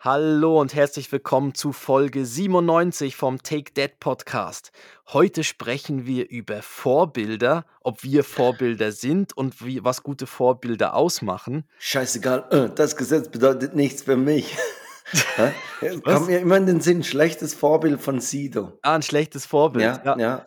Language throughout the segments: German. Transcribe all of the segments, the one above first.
Hallo und herzlich willkommen zu Folge 97 vom Take That Podcast. Heute sprechen wir über Vorbilder, ob wir Vorbilder sind und wie, was gute Vorbilder ausmachen. Scheißegal, äh, das Gesetz bedeutet nichts für mich. Kommt mir immer in den Sinn, schlechtes Vorbild von Sido. Ah, ein schlechtes Vorbild. Ja, Ja, ja.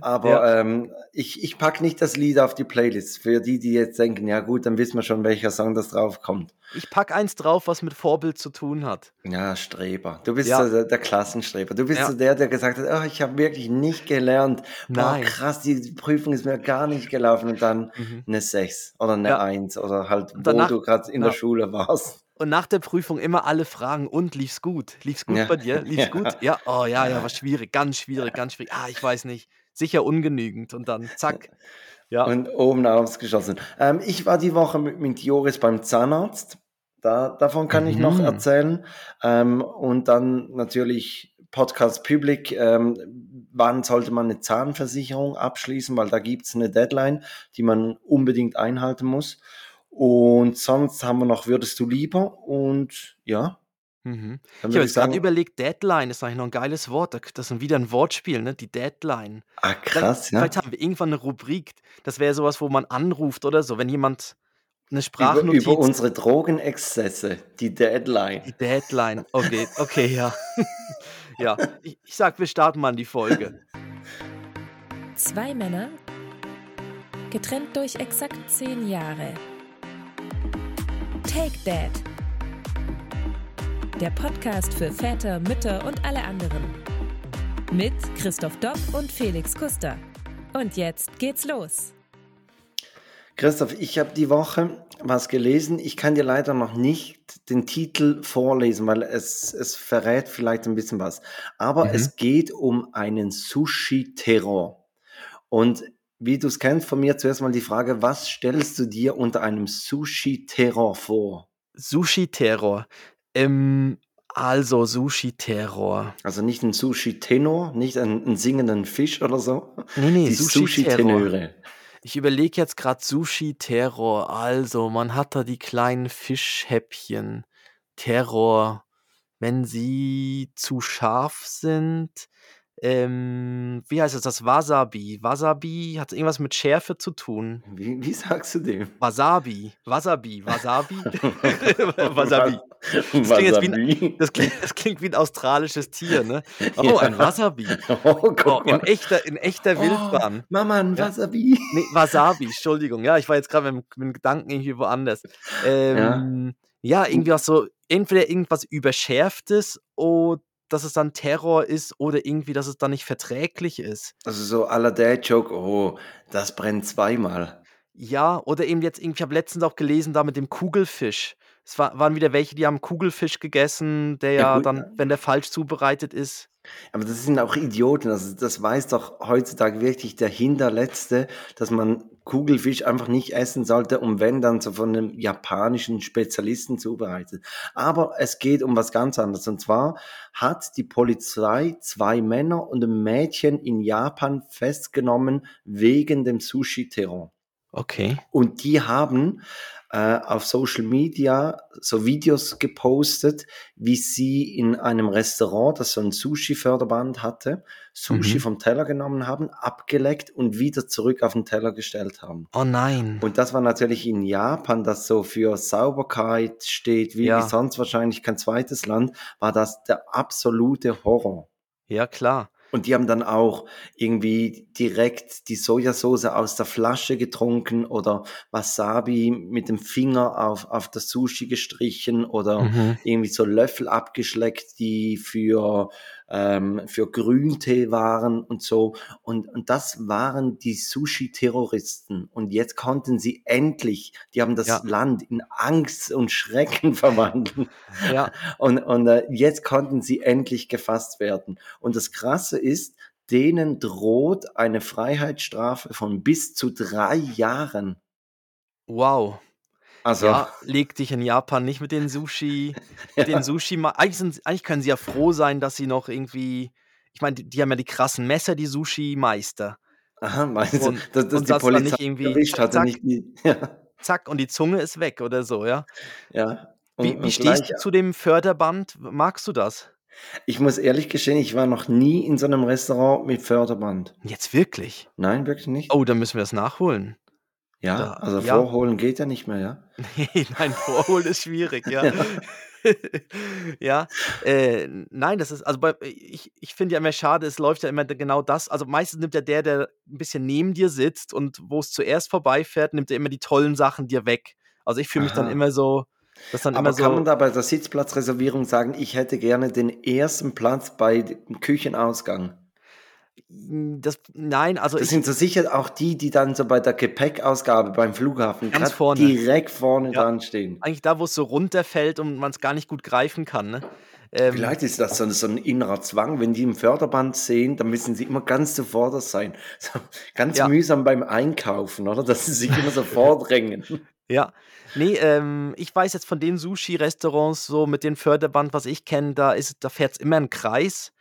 Aber ja. ähm, ich, ich packe nicht das Lied auf die Playlist. Für die, die jetzt denken, ja gut, dann wissen wir schon, welcher Song das drauf kommt. Ich pack eins drauf, was mit Vorbild zu tun hat. Ja, Streber. Du bist Ja. so der, der Klassenstreber. Du bist Ja. so der, der gesagt hat, oh, ich habe wirklich nicht gelernt. Boah, Nein. krass, die Prüfung ist mir gar nicht gelaufen. Und dann Mhm. eine 6 oder eine Ja. 1 oder halt, Und wo danach- du gerade in der. Schule warst. Und nach der Prüfung immer alle fragen, und lief's gut? Lief's gut bei dir? Lief's gut? Ja, oh ja, ja, war schwierig, ganz schwierig, ganz schwierig. Ah, ich weiß nicht. Sicher ungenügend. Und dann zack. Ja. Und oben ausgeschossen. Ähm, ich war die Woche mit, mit Joris beim Zahnarzt. Da, davon kann ich noch Mhm. erzählen. Ähm, und dann natürlich Podcast Public. Ähm, wann sollte man eine Zahnversicherung abschließen? Weil da gibt es eine Deadline, die man unbedingt einhalten muss. Und sonst haben wir noch Würdest du lieber? Und ja, Mhm. dann Ich habe würde jetzt ich gerade sagen, überlegt, Deadline ist eigentlich noch ein geiles Wort. Das ist wieder ein Wortspiel, ne? Die Deadline. ah Vielleicht, krass, ja. vielleicht haben wir irgendwann eine Rubrik. Das wäre sowas, wo man anruft oder so, wenn jemand eine Über, Sprachnotiz. über unsere Drogenexzesse, die Deadline. Die Deadline. Okay, okay, ja. ja, ich, ich sag, wir starten mal in die Folge. Zwei Männer, getrennt durch exakt zehn Jahre. Take Dad. Der Podcast für Väter, Mütter und alle anderen. Mit Christoph Dopp und Felix Kuster. Und jetzt geht's los. Christoph, ich habe die Woche was gelesen. Ich kann dir leider noch nicht den Titel vorlesen, weil es, es verrät vielleicht ein bisschen was. Aber Mhm. es geht um einen Sushi-Terror. Und wie du es kennst, von mir zuerst mal die Frage, was stellst du dir unter einem Sushi-Terror vor? Sushi-Terror. Ähm, also Sushi-Terror. Also nicht ein Sushi-Tenor, nicht einen, einen singenden Fisch oder so. Nee, nee. Sushi-Tenöre. Ich überlege jetzt gerade Sushi-Terror. Also, man hat da die kleinen Fischhäppchen. Terror. Wenn sie zu scharf sind. Ähm, wie heißt es das? Wasabi. Wasabi hat irgendwas mit Schärfe zu tun. Wie, wie sagst du dem? Wasabi. Wasabi. Wasabi. Wasabi. Das klingt, jetzt wie ein, das, klingt, das klingt wie ein australisches Tier, ne? Oh, Ja. ein Wasabi. Oh, Oh, guck in mal. echter, in echter Wildbahn. Oh, Mama, ein Ja. Wasabi. Nee, Wasabi, Entschuldigung. Ja, ich war jetzt gerade mit, mit dem Gedanken irgendwie woanders. Ähm, ja. irgendwie was so, entweder irgendwas Überschärftes oder dass es dann Terror ist oder irgendwie, dass es dann nicht verträglich ist. Also so à la Dad-Joke, oh, das brennt zweimal. Ja, oder eben jetzt irgendwie, ich habe letztens auch gelesen, da mit dem Kugelfisch. Es war, waren wieder welche, die haben Kugelfisch gegessen, der Ja, ja gut. dann, wenn der falsch zubereitet ist. Aber das sind auch Idioten. Also das weiß doch heutzutage wirklich der Hinterletzte, dass man Kugelfisch einfach nicht essen sollte und wenn dann so von einem japanischen Spezialisten zubereitet. Aber es geht um was ganz anderes. Und zwar hat die Polizei zwei Männer und ein Mädchen in Japan festgenommen wegen dem Sushi-Terror. Okay. Und die haben äh, auf Social Media so Videos gepostet, wie sie in einem Restaurant, das so ein Sushi-Förderband hatte, Sushi Mhm. vom Teller genommen haben, abgeleckt und wieder zurück auf den Teller gestellt haben. Oh nein. Und das war natürlich in Japan, das so für Sauberkeit steht, wie, Ja. wie sonst wahrscheinlich kein zweites Land, war das der absolute Horror. Ja, klar. Und die haben dann auch irgendwie direkt die Sojasauce aus der Flasche getrunken oder Wasabi mit dem Finger auf, auf das Sushi gestrichen oder Mhm. irgendwie so Löffel abgeschleckt, die für, ähm, für Grüntee waren und so. Und, und das waren die Sushi-Terroristen. Und jetzt konnten sie endlich, die haben das Ja. Land in Angst und Schrecken verwandelt. Ja. Und, und äh, jetzt konnten sie endlich gefasst werden. Und das Krasse ist, denen droht eine Freiheitsstrafe von bis zu drei Jahren. Wow. Also, Ja, leg dich in Japan nicht mit den Sushi, mit den Sushi. Eigentlich, sind, eigentlich können sie ja froh sein, dass sie noch irgendwie. Ich meine, die, die haben ja die krassen Messer, die Sushi-Meister. aha, meinst du, Und- dass, dass die Polizei nicht irgendwie erwischt hatte, zack. nicht die, ja, Zack, und die Zunge ist weg oder so, ja. ja. Und, Wie, wie und stehst du zu dem Förderband? Magst du das? ich muss ehrlich gestehen, ich war noch nie in so einem Restaurant mit Förderband. Jetzt wirklich? Nein, wirklich nicht. Oh, dann müssen wir das nachholen. Ja, da- also ja. vorholen geht ja nicht mehr, ja. Nee, nein, vorholen ist schwierig, ja. Ja. ja, äh, nein, das ist, also bei, ich, ich finde ja immer schade, es läuft ja immer genau das. Also meistens nimmt ja der, der ein bisschen neben dir sitzt und wo es zuerst vorbeifährt, nimmt er immer die tollen Sachen dir weg. Also ich fühle mich dann Aha. immer so, das dann Aber immer so. kann man da bei der Sitzplatzreservierung sagen, ich hätte gerne den ersten Platz bei dem Küchenausgang? Das, nein, also Das ich, sind so sicher auch die, die dann so bei der Gepäckausgabe beim Flughafen Ganz vorne. direkt vorne Ja. dran stehen. eigentlich da, wo es so runterfällt und man es gar nicht gut greifen kann. Ne? Ähm, Vielleicht ist das so, so ein innerer Zwang, wenn die im Förderband sehen, dann müssen sie immer ganz zuvorderst sein. So, ganz Ja. mühsam beim Einkaufen, oder? Dass sie sich immer so vordrängen. Ja, nee, ähm, ich weiß jetzt von den Sushi-Restaurants so mit dem Förderband, was ich kenne, da ist, da fährt es immer ein Kreis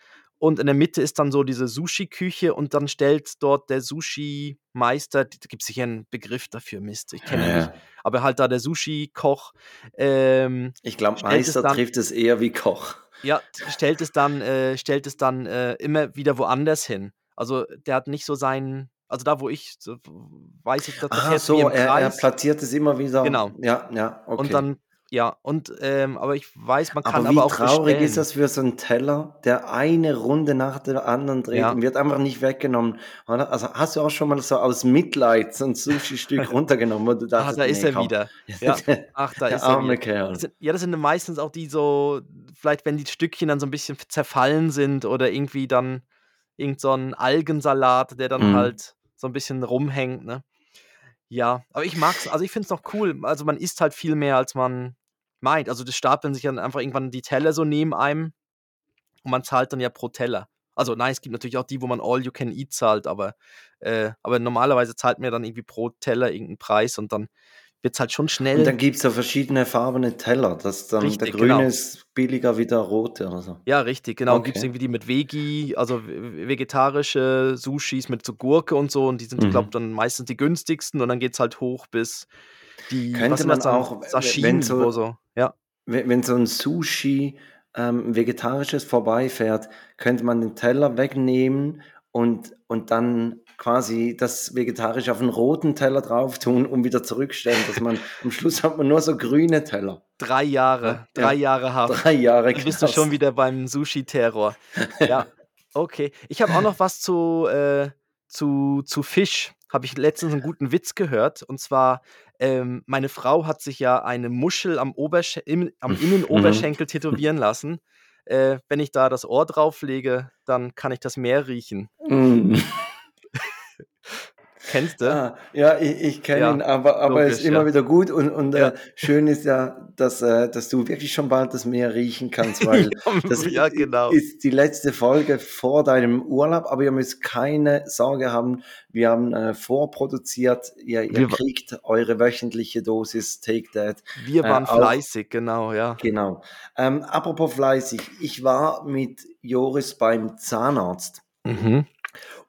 und in der Mitte ist dann so diese Sushi-Küche und dann stellt dort der Sushi-Meister, da gibt es sicher einen Begriff dafür, Mist, ich kenne ihn nicht, aber halt da der Sushi-Koch, ähm, Ich glaube, Meister dann- trifft es eher wie Koch. ja, stellt es dann, äh, stellt es dann äh, immer wieder woanders hin. Also der hat nicht so seinen, also da, wo ich, so, weiß ich, dass da Ah, so, er, er platziert es immer wieder. Genau. Ja, ja, okay. Und dann, ja, und, ähm, aber ich weiß, man kann aber aber, wie auch traurig bestellen. ist das für so einen Teller, der eine Runde nach der anderen dreht Ja. und wird einfach nicht weggenommen? Also hast du auch schon mal so aus Mitleid so ein Sushi-Stück runtergenommen, wo du Ah, dachtest, da ist nee, er komm. wieder. Ja. Ach, da der ist er arme wieder. Kerl. Das sind, ja, das sind meistens auch die so, vielleicht wenn die Stückchen dann so ein bisschen zerfallen sind oder irgendwie dann irgend so ein Algensalat, der dann Mhm. halt so ein bisschen rumhängt, ne? Ja, aber ich mag's, also ich find's noch cool. Also man isst halt viel mehr, als man meint. Also das stapeln sich dann einfach irgendwann die Teller so neben einem und man zahlt dann ja pro Teller. Also nein, es gibt natürlich auch die, wo man all you can eat zahlt, aber, äh, aber normalerweise zahlt man ja dann irgendwie pro Teller irgendeinen Preis und dann wird's halt schon schnell. Und dann gibt es so verschiedene farbene Teller. Das dann, Richtig, der grüne genau. ist billiger wie der rote oder so. Ja, richtig, genau. Und gibt es Okay. irgendwie die mit Vegi, also ve- vegetarische Sushis mit so Gurke und so. Und die sind, ich Mhm. glaube, dann meistens die günstigsten. Und dann geht es halt hoch bis die, Könnte man auch, wenn Sashimi, so- wo so, ja. Wenn, wenn so ein Sushi ähm, vegetarisches vorbeifährt, könnte man den Teller wegnehmen und, und dann quasi das vegetarisch auf einen roten Teller drauf tun und wieder zurückstellen, dass man am Schluss hat man nur so grüne Teller. Drei Jahre, Ja, drei ja. Jahre Haft. Drei Jahre. Dann bist du schon wieder beim Sushi-Terror. Ja, okay. Ich habe auch noch was zu, äh, zu, zu Fisch. Habe ich letztens einen guten Witz gehört. Und zwar, ähm, meine Frau hat sich ja eine Muschel am, Obersch im, am Mhm. Innenoberschenkel tätowieren lassen. Äh, wenn ich da das Ohr drauflege, dann kann ich das Meer riechen. Kennst du? Ah, ja, ich, ich kenne Ja, ihn, aber, aber es ist logisch, immer ja. wieder gut und, und Ja. äh, schön ist ja, dass, äh, dass du wirklich schon bald das Meer riechen kannst, weil das ja, genau. ist die letzte Folge vor deinem Urlaub, aber ihr müsst keine Sorge haben, wir haben äh, vorproduziert, ihr, ihr Wir kriegt eure wöchentliche Dosis Take That. Wir äh, waren auch- fleißig, genau, ja. Genau. Ähm, apropos fleißig, ich war mit Joris beim Zahnarzt. Mhm.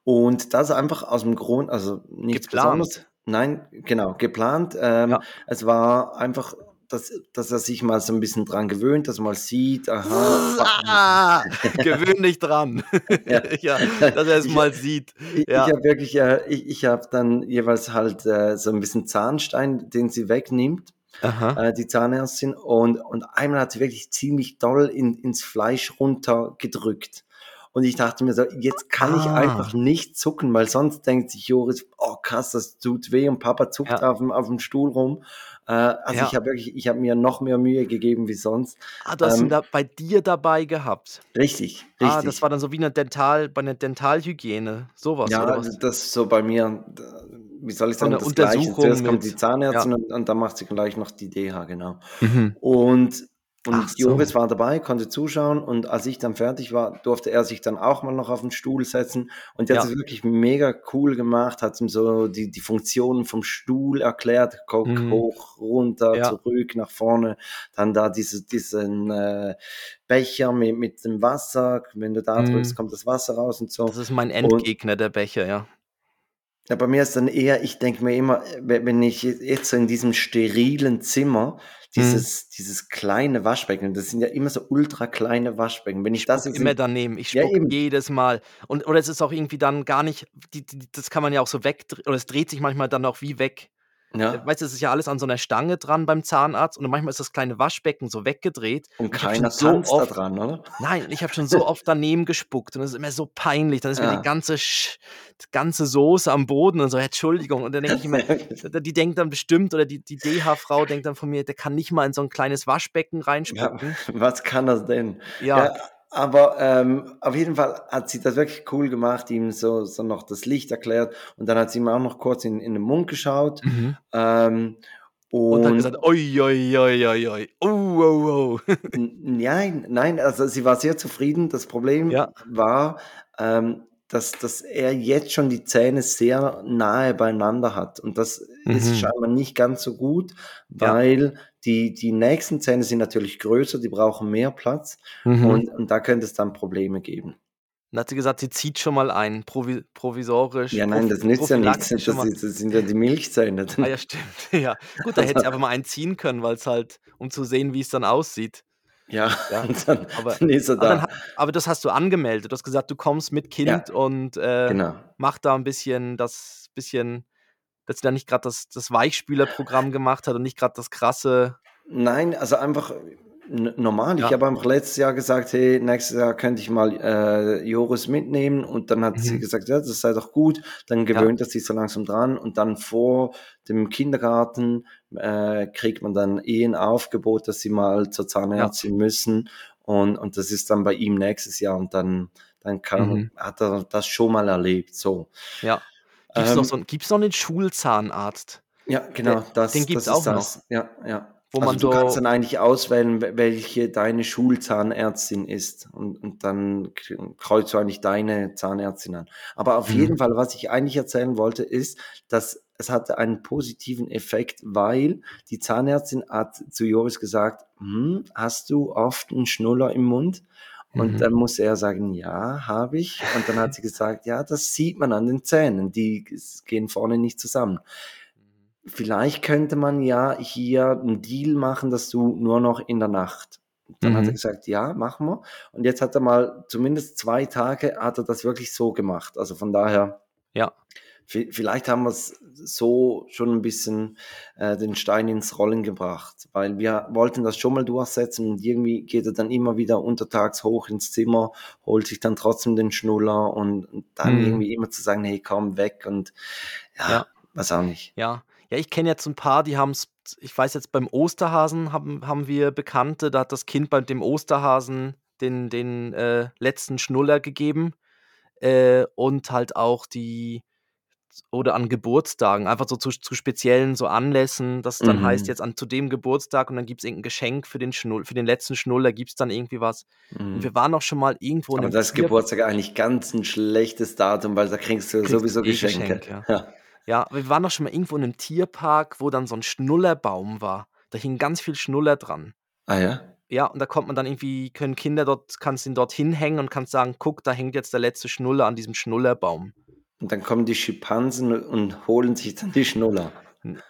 Und das einfach aus dem Grund, also nichts Geplant. Besonderes. Nein, genau, geplant. Ähm, Ja. Es war einfach, dass, dass er sich mal so ein bisschen dran gewöhnt, dass er mal sieht, aha. Ah, gewöhn dich dran. Ja. ja, dass er es Ich- mal sieht. Ich, Ja. ich habe wirklich, äh, ich, ich habe dann jeweils halt äh, so ein bisschen Zahnstein, den sie wegnimmt, Aha. äh, die Zahnärztin, und, und einmal hat sie wirklich ziemlich doll in, ins Fleisch runtergedrückt. Und ich dachte mir so, jetzt kann ich Ah. einfach nicht zucken, weil sonst denkt sich Joris, oh krass, das tut weh und Papa zuckt Ja. auf, dem, auf dem Stuhl rum. Äh, also Ja. ich habe wirklich, ich habe mir noch mehr Mühe gegeben wie sonst. Ah, du hast ihn ähm, da bei dir dabei gehabt. Richtig, richtig. Ah, das war dann so wie eine Dental, bei einer Dentalhygiene. Sowas, ja, oder was? das ist so bei mir, wie soll ich sagen, eine das Gleiche. Untersuchung Zuerst kommt die Zahnärztin und, und dann macht sie gleich noch die DH, genau. Mhm. Und, und Ach so. Joris war dabei, konnte zuschauen und als ich dann fertig war, durfte er sich dann auch mal noch auf den Stuhl setzen und der Ja. hat es wirklich mega cool gemacht, hat ihm so die, die Funktionen vom Stuhl erklärt, guck Mhm. hoch, runter, Ja. zurück, nach vorne, dann da diese, diesen äh, Becher mit, mit dem Wasser, wenn du da Mhm. drückst, kommt das Wasser raus und so. Das ist mein Endgegner, der Becher, ja. Ja, bei mir ist dann eher, ich denke mir immer, we wenn ich je jetzt so in diesem sterilen Zimmer dieses dieses kleine Waschbecken das sind ja immer so ultra kleine Waschbecken. Wenn ich das Spucke jetzt immer daneben. Ich ja spucke eben. jedes Mal. Und oder es ist auch irgendwie dann gar nicht die die das kann man ja auch so wegdre oder es dreht sich manchmal dann auch wie weg. Äh, Ja. weißt du, es ist ja alles an so 'ner Stange dran beim Zahnarzt und manchmal ist das kleine Waschbecken so weggedreht. Und keiner so tanzt da oft dran, oder? nein, ich habe schon so oft daneben gespuckt und das ist immer so peinlich. Dann ist mir die Ja. ganze Sch die ganze Soße am Boden und so: „Entschuldigung.“ Und dann denke ich immer die denkt dann bestimmt oder die die DH-Frau denkt dann von mir: „Der kann nicht mal in so 'n kleines Waschbecken Ja, reinspucken.“ was kann das denn? Ja. Ja, aber, ähm, auf jeden Fall hat sie das wirklich cool gemacht, ihm so so noch das Licht erklärt und dann hat sie ihm auch noch kurz in in den Mund geschaut, Mhm. ähm, Und hat und gesagt: „Ui, ui, ui, ui, ui. Oh, oh, oh.“ N nein, nein, also sie war sehr zufrieden. Das Problem Ja. war, ähm, dass dass er jetzt schon die Zähne sehr nahe beieinander hat und das ist Mhm. scheinbar nicht ganz so gut, Ja. Weil die die nächsten Zähne sind natürlich größer, die brauchen mehr Platz Mhm. und und da könnte es dann Probleme geben. Dann hat sie gesagt, sie zieht schon mal ein, provi provisorisch, Ja, nein, das nützt ja nichts. Das das sind ja die Milchzähne. Ah ja, stimmt. Ja. Gut, da hätte sie einfach mal einen ziehen können, weil's halt um zu sehen, wie's dann aussieht. Ja, Ja, dann aber dann ist er aber dann da. aber das hast du angemeldet. Du hast gesagt, du kommst mit Ja, Kind und, äh, genau. mache da 'n bisschen das bisschen dass sie da nicht grad das das Weichspülerprogramm gemacht hat und nicht grad das krasse Nein, also einfach normal. Ich Ja. habe einfach letztes Jahr gesagt: „Hey, nächstes Jahr könnte ich mal, äh, Joris mitnehmen.“ Und dann hat sie Mhm. gesagt: „Ja, das sei doch gut.“ Dann Ja. gewöhnt er sich so langsam dran und dann vor dem Kindergarten, äh, kriegt man dann eh 'n Aufgebot, dass sie mal zur Ja. Zahnärztin müssen und und das ist dann bei ihm nächstes Jahr und dann dann kann Mhm. hat er das schon mal erlebt, so. Ja. Noch so Ähm 'n gibt's noch 'nen Schulzahnarzt? Ja, Der genau, den das gibt's das auch ist noch? das. Ja, ja. Wo Also, man du kannst so dann eigentlich auswählen, we welche deine Schulzahnärztin ist und und dann kreuzt du eigentlich deine Zahnärztin an. Aber auf jeden Mhm. Fall, was ich eigentlich erzählen wollte, ist, dass es hatte einen positiven Effekt, weil die Zahnärztin hat zu Joris gesagt: „Hm, hast du oft 'n Schnuller im Mund?“ Und Mhm. dann musste er sagen: „Ja, habe ich.“ Und dann hat sie gesagt: „Ja, das sieht man an den Zähnen, die gehen vorne nicht zusammen.“ Mhm. Vielleicht könnte man ja hier 'n Deal machen, dass du nur noch in der Nacht dann hat er Mhm. gesagt: „Ja, machen wir.“ Und jetzt hat er mal zumindest 2 Tage hat er das wirklich so gemacht. Also, von daher Ja. Vi vielleicht haben wir's so schon 'n bisschen, äh, den Stein ins Rollen gebracht, weil wir wollten das schon mal durchsetzen und irgendwie geht er dann immer wieder untertags hoch ins Zimmer, holt sich dann trotzdem den Schnuller und und dann Mhm. irgendwie immer zu sagen: „Hey, komm weg“ und ja, Ja. weiß auch nicht. Ja. Ja, ich kenne jetzt 'n paar, die haben's ich weiß jetzt, beim Osterhasen haben haben wir Bekannte, da hat das Kind bei dem Osterhasen den den, äh, letzten Schnuller gegeben, äh, und halt auch die oder an Geburtstagen, einfach so zu zu speziellen so Anlässen, dass dann heißt Mhm. jetzt an zu dem Geburtstag und dann gibt's irgend 'n Geschenk für den Schnull für den letzten Schnuller gibt's dann irgendwie was. Und wir Mhm. waren auch schon mal irgendwo in Aber 'nem da ist Geburtstag eigentlich ganz 'n schlechtes Datum, weil da kriegst du Kriegst sowieso eh Geschenke. Geschenk, ja. Ja. Ja, wir waren auch schon mal irgendwo in 'nem Tierpark, wo dann so 'n Schnullerbaum war. Da hingen ganz viel Schnuller dran. Ah ja? Ja, und da kommt man dann irgendwie können Kinder dort kannst ihn dort hinhängen und kannst sagen: „Guck, da hängt jetzt der letzte Schnuller an diesem Schnullerbaum.“ Und dann kommen die Schimpansen und holen sich dann die Schnuller.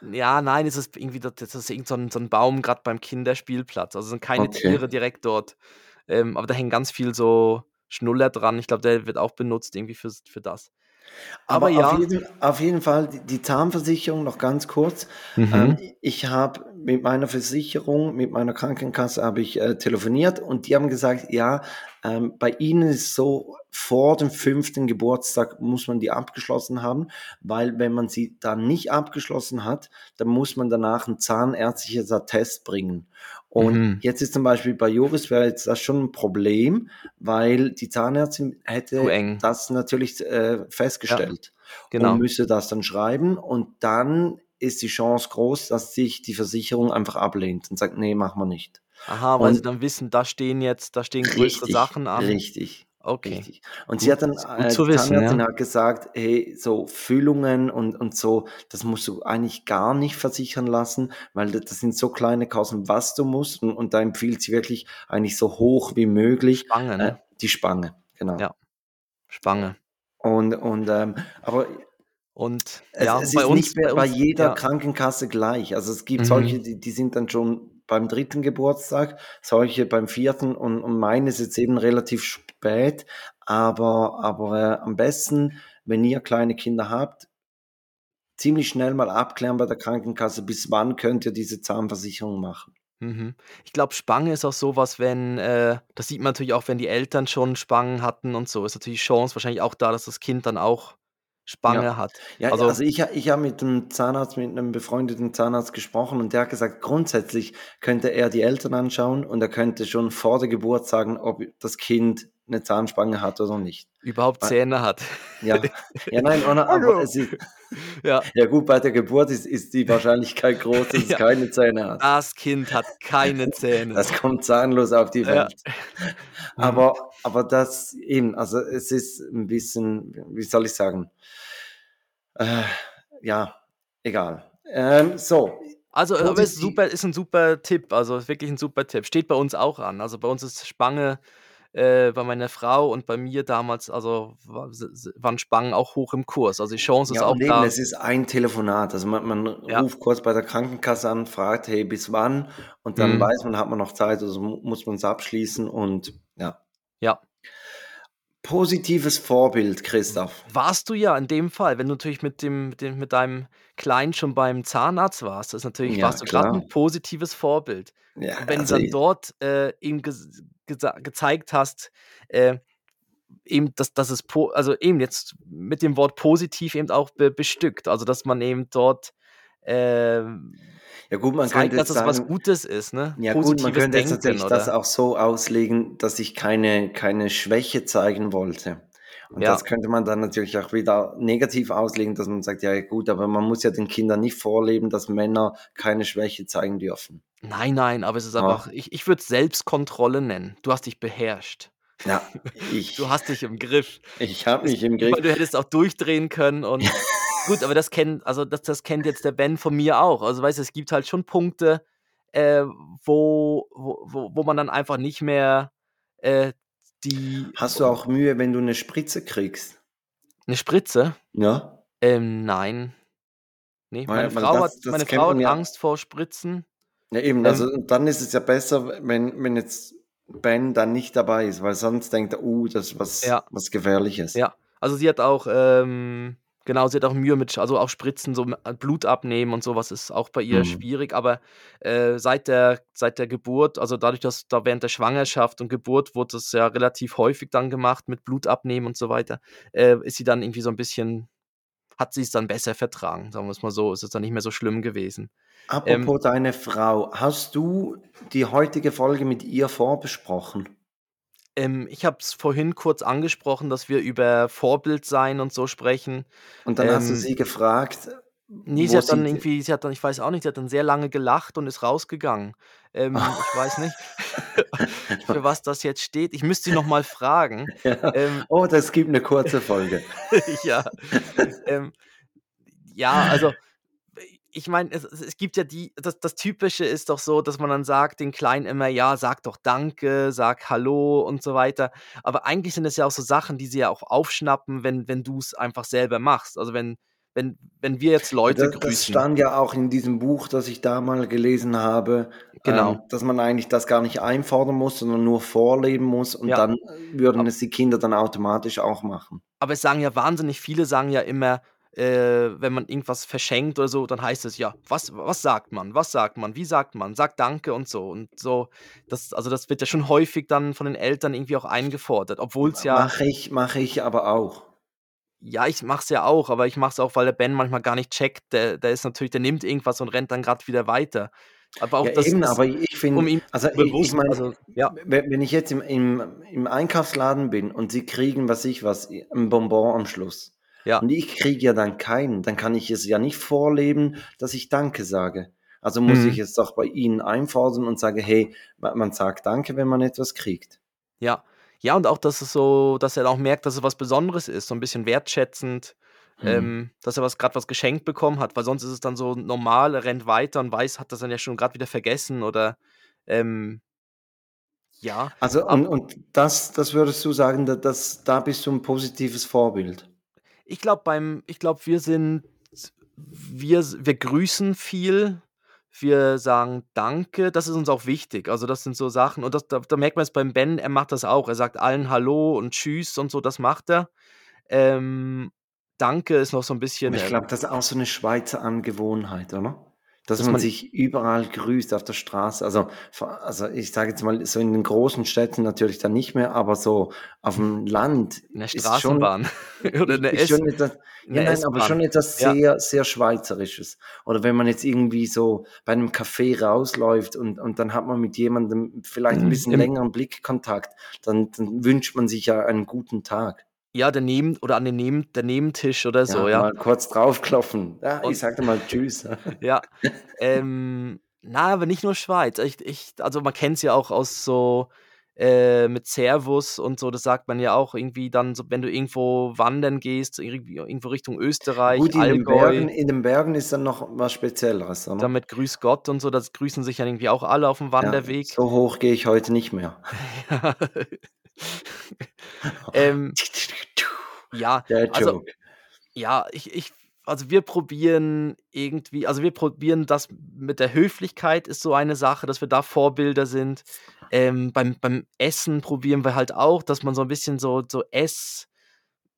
Ja, nein, es ist irgendwie das ist irgend so 'n so 'n Baum grad beim Kinderspielplatz. Also, sind keine Okay. Tiere direkt dort. Ähm, aber da hängen ganz viel so Schnuller dran. Ich glaube, der wird auch benutzt irgendwie fürs für das. Aber Aber auf ja. jeden auf jeden Fall die die Zahnversicherung noch ganz kurz. Ähm, Mhm. i ich habe mit meiner Versicherung mit meiner Krankenkasse habe ich, äh, telefoniert und die haben gesagt: „Ja, ähm, bei ihnen ist so, vor dem 5. Geburtstag muss man die abgeschlossen haben, weil wenn man sie dann nicht abgeschlossen hat, dann muss man danach 'n zahnärztliches Attest bringen.“ Und Mhm. jetzt ist zum Beispiel bei Joris wäre jetzt das schon 'n Problem, weil die Zahnärztin hätte das natürlich, äh, Ja, festgestellt und genau. müsste das dann schreiben und dann ist die Chance groß, dass dich die Versicherung einfach ablehnt und sagt: „Ne, machen wir nicht.“ Aha, weil sie Und dann wissen, da stehen jetzt da stehen größere Richtig, Sachen an. richtig, Okay. richtig. Und sie Gut, hat dann äh, zu wissen, ja. hat gesagt: „Hey, so Füllungen und und so, das musst du eigentlich gar nicht versichern lassen, weil das sind so kleine Kosten, was du musst.“ Und und da empfiehlt sie wirklich eigentlich so hoch wie möglich, Spange, äh, ne? die Spange, genau. Ja, Spange. Und und, ähm, aber Und Es ja, es bei ist uns nicht bei bei uns jeder ja. Krankenkasse gleich. Also, es gibt solche, Mhm. die die sind dann schon beim 3. Geburtstag, solche beim 4. und und meine ist jetzt eben relativ spät, aber aber, äh, am besten, wenn ihr kleine Kinder habt ziemlich schnell mal abklären bei der Krankenkasse, bis wann könnt ihr diese Zahnversicherung machen. Mhm. Ich glaube, Spange ist auch so was, wenn äh, das sieht man natürlich auch, wenn die Eltern schon Spangen hatten und so, ist natürlich Chance wahrscheinlich auch da, dass das Kind dann auch Spange Ja. hat. Ja, Also also ich ich habe mit 'nem Zahnarzt mit 'nem befreundeten Zahnarzt gesprochen und der hat gesagt, grundsätzlich könnte er die Eltern anschauen und er könnte schon vor der Geburt sagen, ob das Kind 'ne Zahnspange hat oder nicht. überhaupt Wei Zähne hat. Ja. Ja, nein, oder aber es ist Ja. ja gut, bei der Geburt ist ist die Wahrscheinlichkeit groß, dass es Ja. keine Zähne hat. Das Kind hat keine Zähne. Das kommt zahnlos auf die Ja. Welt. Mhm. Aber aber das eben, also es ist 'n bisschen, wie soll ich sagen äh, ja, egal. Ähm, so. Also, aber ist super ist 'n super Tipp, also ist wirklich 'n super Tipp. Steht bei uns auch an. Also, bei uns ist Spange äh, bei meiner Frau und bei mir damals also, wa s s waren Spangen auch hoch im Kurs. Also, die Chance ist Ja, auch und eben, da es ist ein Telefonat. Also, man man Ja. ruft kurz bei der Krankenkasse an, fragt: „Hey, bis wann?“ Und dann Mhm. weiß man, hat man noch Zeit, also mu muss man's abschließen und ja. Ja. Positives Vorbild, Christoph. Warst du ja in dem Fall, wenn du natürlich mit dem mit dem mit deinem Kleinen schon beim Zahnarzt warst, ist natürlich Ja, warst du grad 'n klar. positives Vorbild. Ja, Und wenn du also dann i dort, äh, ihm ges gesa gezeigt hast, äh, eben, dass dass es po also eben jetzt mit dem Wort positiv eben auch be bestückt, also, dass man eben dort, ähm, Ja gut, man zeigt, könnte dass jetzt es was sagen Gutes ist, ne? ja gut, man Positives könnte jetzt Denken, natürlich das oder? auch so auslegen, dass ich keine keine Schwäche zeigen wollte. Und Ja. das könnte man dann natürlich auch wieder negativ auslegen, dass man sagt: „Ja gut, aber man muss ja den Kindern nicht vorleben, dass Männer keine Schwäche zeigen dürfen.“ Nein, nein, aber es ist Ach. einfach ich ich würde Selbstkontrolle nennen. Du hast dich beherrscht. Ja, Du ich hast dich im Griff. ich habe mich im Griff. du hättest auch durchdrehen können und gut, aber das kennt also, das das kennt jetzt der Ben von mir auch. Also, weißt du, es gibt halt schon Punkte, äh, wo wo wo wo man dann einfach nicht mehr, äh, die Hast du auch Mühe, wenn du 'ne Spritze kriegst? 'Ne Spritze? Ja? Ähm, nein. Ne, meine weil Frau hat das das meine Frau hat ja Angst vor Spritzen. Ja eben, Ähm also dann ist es ja besser, wenn wenn jetzt Ben dann nicht dabei ist, weil sonst denkt er: „Uh, das ist was Ja. was Gefährliches.“ Ja, also, sie hat auch, ähm genau, sie hat auch Mühe mit also, auch Spritzen, so m Blut abnehmen und so was ist auch bei ihr Mhm. schwierig, aber, äh, seit der seit der Geburt also, dadurch, dass da während der Schwangerschaft und Geburt wurde das ja relativ häufig dann gemacht mit Blut abnehmen und so weiter, äh, ist sie dann irgendwie so 'n bisschen hat sie's dann besser vertragen, sagen wir's mal so. Es ist dann nicht mehr so schlimm gewesen. Ähm Apropos deine Frau, hast du die heutige Folge mit ihr vorbesprochen? Ähm, ich habe es vorhin kurz angesprochen, dass wir über Vorbild sein und so sprechen. Und dann hast du Ähm sie gefragt, Ne, sie hat dann irgendwie sie hat dann ich weiß auch nicht, sie hat dann sehr lange gelacht und ist rausgegangen. Ähm, ich weiß nicht, für was das jetzt steht. Ich müsste sie noch mal fragen. Ja. Ähm Oh, das gibt 'ne kurze Folge. Ja. Ähm, ja, also, ich meine, es es es gibt ja die das das Typische ist doch so, dass man dann sagt den Kleinen immer: „Ja, sag doch danke, sag hallo“ und so weiter. Aber eigentlich sind es ja auch so Sachen, die sie ja auch aufschnappen, wenn wenn du's einfach selber machst. Also, wenn wenn wenn wir jetzt Leute da das grüßen. stand ja auch in diesem Buch, das ich da mal gelesen habe, ähm, Genau. dass man eigentlich das gar nicht einfordern muss, sondern nur vorleben muss und Ja. dann würden Ab es die Kinder dann automatisch auch machen. Aber es sagen ja wahnsinnig viele sagen ja immer, äh, wenn man irgendwas verschenkt oder so, dann heißt es ja: „Was was sagt man? Was sagt man? Wie sagt man? Sag danke“ und so und so. Das also, das wird ja schon häufig dann von den Eltern irgendwie auch eingefordert, obwohl's ja Mache ich mache ich aber auch. Ja, ich mache es ja auch, aber ich mache es auch, weil der Ben manchmal gar nicht checkt. Der der ist natürlich der nimmt irgendwas und rennt dann grad wieder weiter. Aber auch Ja das eben, das aber ich um finde ihm also, i ich bewusst meine, also, ja. we wenn ich jetzt im im im Einkaufsladen bin und sie kriegen, was ich was, 'n Bonbon am Schluss Ja. und ich kriege ja dann keinen, dann kann ich es ja nicht vorleben, dass ich danke sage. Also, muss ich Mhm. es doch bei ihnen einfordern und sage: „Hey, ma man sagt danke, wenn man etwas kriegt.“ Ja. Ja, und auch, dass es so dass er auch merkt, dass es was Besonderes ist, so 'n bisschen wertschätzend, Mhm. ähm, dass er was grad was geschenkt bekommen hat, weil sonst ist es dann so normal, er rennt weiter und weiß hat das dann ja schon grad wieder vergessen oder, ähm ja, Also, und und das das würdest du sagen, da das da bist du 'n positives Vorbild? Ich glaube beim ich glaube, wir sind wir wir grüßen viel. Wir sagen „Danke“, das ist uns auch wichtig. Also, das sind so Sachen und das da da merkt man es beim Ben, er macht das auch. Er sagt allen „Hallo“ und „Tschüss“ und so, das macht er. Ähm, „Danke“ ist noch so 'n bisschen, ich ähm glaube, das ist auch so 'ne Schweizer Angewohnheit, oder? Dass Dass man man sich überall grüßt auf der Straße. Also, also, ich sage jetzt mal, so in den großen Städten natürlich dann nicht mehr, aber so auf'm Land In der ist schon Straßenbahn oder in der ist S schon etwas ja, nein, aber schon etwas Ja. sehr, sehr Schweizerisches. Oder wenn man jetzt irgendwie so bei 'nem Café rausläuft und und dann hat man mit jemandem vielleicht 'n bisschen Im längeren Blickkontakt, dann dann wünscht man sich ja einen guten Tag. Ja, der neben oder an den neben der Nebentisch oder Ja, so, ja. mal kurz draufklopfen. „Ja, ich Und sage mal tschüss.“ ja, ähm, na, aber nicht nur Schweiz. Ich ich also, man kennt's ja auch aus so äh, mit Servus und so, das sagt man ja auch irgendwie dann so, wenn du irgendwo wandern gehst, irgendwo Richtung Österreich, Gut, in den Allgäu Bergen in den Bergen ist dann noch was Spezielleres, oder? mit „Grüß Gott“ und so, das grüßen sich ja irgendwie auch alle auf'm Ja, Wanderweg. so hoch gehe ich heute nicht mehr. Ja. Ähm ja, also ja, ich ich also, wir probieren irgendwie also, wir probieren das mit der Höflichkeit ist so eine Sache, dass wir da Vorbilder sind. Ähm, beim beim Essen probieren wir halt auch, dass man so 'n bisschen so so Ess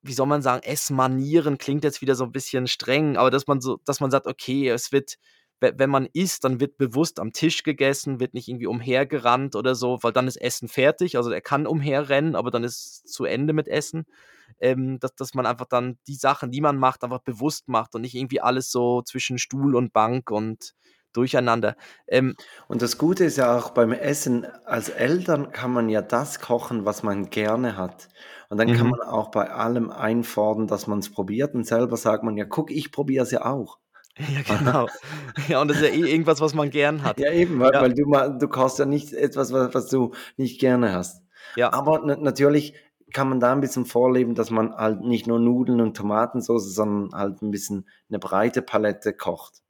wie soll man sagen, Essmanieren klingt jetzt wieder so 'n bisschen streng, aber dass man so dass man sagt: „Okay, es wird wenn man isst, dann wird bewusst am Tisch gegessen, wird nicht irgendwie umhergerannt oder so, weil dann ist Essen fertig.“ Also, er kann umherrennen, aber dann ist zu Ende mit Essen. Ähm, dass dass man einfach dann die Sachen, die man macht, einfach bewusst macht und nicht irgendwie alles so zwischen Stuhl und Bank und durcheinander. Ähm Und das Gute ist ja auch beim Essen, als Eltern kann man ja das kochen, was man gerne hat. Und dann kann Mhm. man auch bei allem einfordern, dass man's probiert und selber sagt man: „Ja, guck, ich probiere es ja auch.“ Ja, genau. Ja, und das ist ja eh irgendwas, was man gern hat. Ja, eben, weil Ja. weil du ma du kochst ja nicht etwas, wa was du nicht gerne hast. Ja. Aber na natürlich kann man da 'n bisschen vorleben, dass man halt nicht nur Nudeln und Tomatensoße, sondern halt 'n bisschen 'ne breite Palette kocht.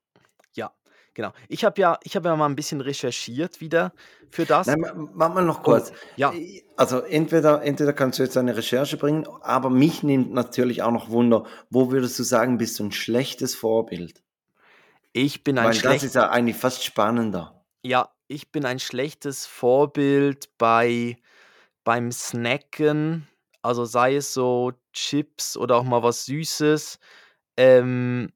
Ja, genau. Ich habe ja ich habe ja mal 'n bisschen recherchiert wieder für das. Nein, warte mal noch Und kurz. ja. Äh, also, entweder entweder kannst du jetzt deine Recherche bringen, aber mich nimmt natürlich auch noch Wunder, wo würdest du sagen, bist du 'n schlechtes Vorbild? Ich bin ein Weil das ist ja eigentlich fast spannender. Ja, ich bin ein schlechtes Vorbild bei beim Snacken, also, sei es so Chips oder auch mal was Süßes. Ähm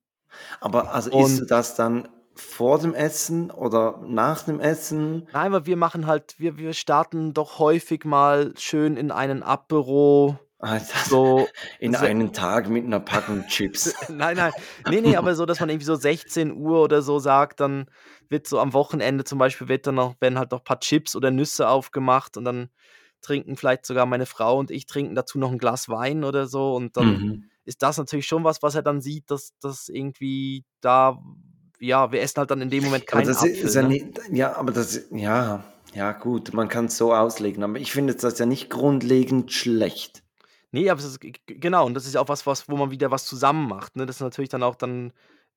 Aber also, isst du das dann vor dem Essen oder nach dem Essen? Nein, weil wir machen halt wir wir starten doch häufig mal schön in einen Apero, Ah, das so in se einen Tag mit 'ner Packung Chips. Nein, nein. Ne, ne, aber so, dass man irgendwie so 16:00 oder so sagt, dann wird so am Wochenende zum Beispiel wird dann noch werden halt noch paar Chips oder Nüsse aufgemacht und dann trinken vielleicht sogar meine Frau und ich trinken dazu noch 'n Glas Wein oder so und dann Mhm. ist das natürlich schon was, was er dann sieht, dass dass irgendwie da ja, wir essen halt dann in dem Moment Aber keinen das i ist Apfel, ja ne? ni ja, aber das ja, ja gut, man kann's so auslegen, aber ich finde das ja nicht grundlegend schlecht. Ne, aber es ist genau, und das ist ja auch was was wo man wieder was zusammen macht, ne? Das ist natürlich dann auch dann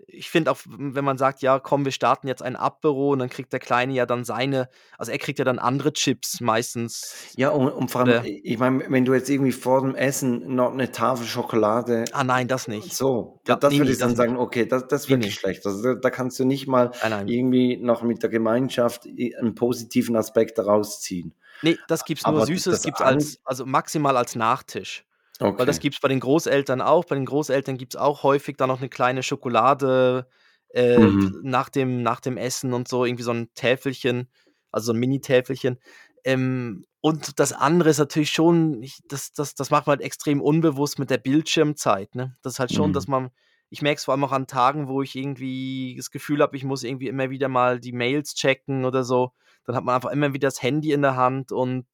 ich finde auch, wenn man sagt: „Ja, komm, wir starten jetzt ein Apero“, und dann kriegt der Kleine ja dann seine also, er kriegt ja dann andere Chips meistens Ja, und und vor allem, ich meine, wenn du jetzt irgendwie vor dem Essen noch 'ne Tafel Schokolade Ah, nein, das nicht. so, Ja, das ne, würde ich dann sagen: nicht. „Okay, das das wirklich ne. schlecht.“ Also, da kannst du nicht mal Nein, nein. irgendwie noch mit der Gemeinschaft i 'n positiven Aspekt daraus ziehen. Ne, das gibt's nur Aber d Süßes das gibt's an als also, maximal als Nachtisch. Weil das Okay. gibt's bei den Großeltern auch. Bei den Großeltern gibt's auch häufig dann noch 'ne kleine Schokolade, äh, Mhm. nach dem nach dem Essen und so, irgendwie so 'n Täfelchen, also, so 'n Mini-Täfelchen. Ähm, und das andere ist natürlich schon ich das das das macht man halt extrem unbewusst mit der Bildschirmzeit, ne? Das ist halt schon, dass Mhm. man ich merke es vor allem auch an Tagen, wo ich irgendwie das Gefühl habe, ich muss irgendwie immer wieder mal die Mails checken oder so. Dann hat man einfach immer wieder das Handy in der Hand und,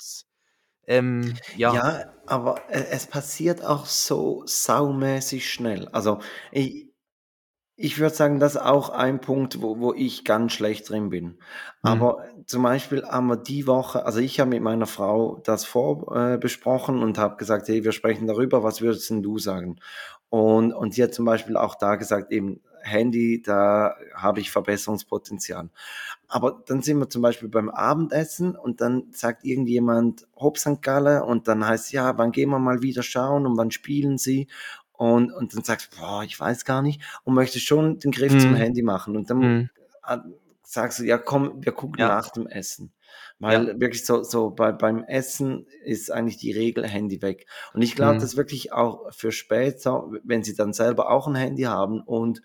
ähm, ja. Ja, aber e es passiert auch so saumäßig schnell. Also, i ich würde sagen, das ist auch ein Punkt, wo wo ich ganz schlecht drin bin. Mhm. Aber zum Beispiel haben wir die Woche also, ich habe mit meiner Frau das vor äh, und habe gesagt: „Hey, wir sprechen darüber, was würdest 'n du sagen?“ Und und sie hat zum Beispiel auch da gesagt eben: „Handy, da habe ich Verbesserungspotenzial.“ Aber dann sind wir zum Beispiel beim Abendessen und dann sagt irgendjemand: „Hop Sankt Gallen“, und dann heißt's: „Ja, wann gehen wir mal wieder schauen und wann spielen sie?“ und, und dann sagst du, boah, ich weiß gar nicht und möchtest schon den Griff zum Mhm. Handy machen und dann Mhm. äh, sagst du, ja komm, wir gucken Ja. nach dem Essen. Weil wirklich so, so bei, beim Essen ist eigentlich die Regel Handy weg. Und ich glaube, Mhm. das wirklich auch für später, wenn sie dann selber auch ein Handy haben und,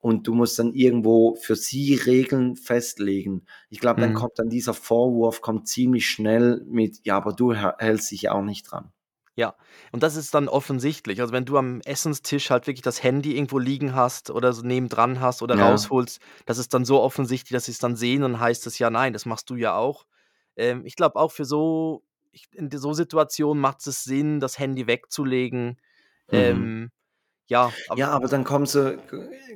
und du musst dann irgendwo für sie Regeln festlegen. Ich glaube, dann Mhm. kommt dann dieser Vorwurf, kommt ziemlich schnell mit, ja, aber du hä- hältst dich auch nicht dran. Ja, und das ist dann offensichtlich. Also, wenn du am Essenstisch halt wirklich das Handy irgendwo liegen hast oder so nebendran hast oder Ja. rausholst, das ist dann so offensichtlich, dass sie's dann sehen und heißt es: „Ja, nein, das machst du ja auch.“ Ähm, ich glaube auch für so ich in so Situationen macht es Sinn, das Handy wegzulegen. Mhm. Ähm, ja, aber Ja, aber dann kommst du,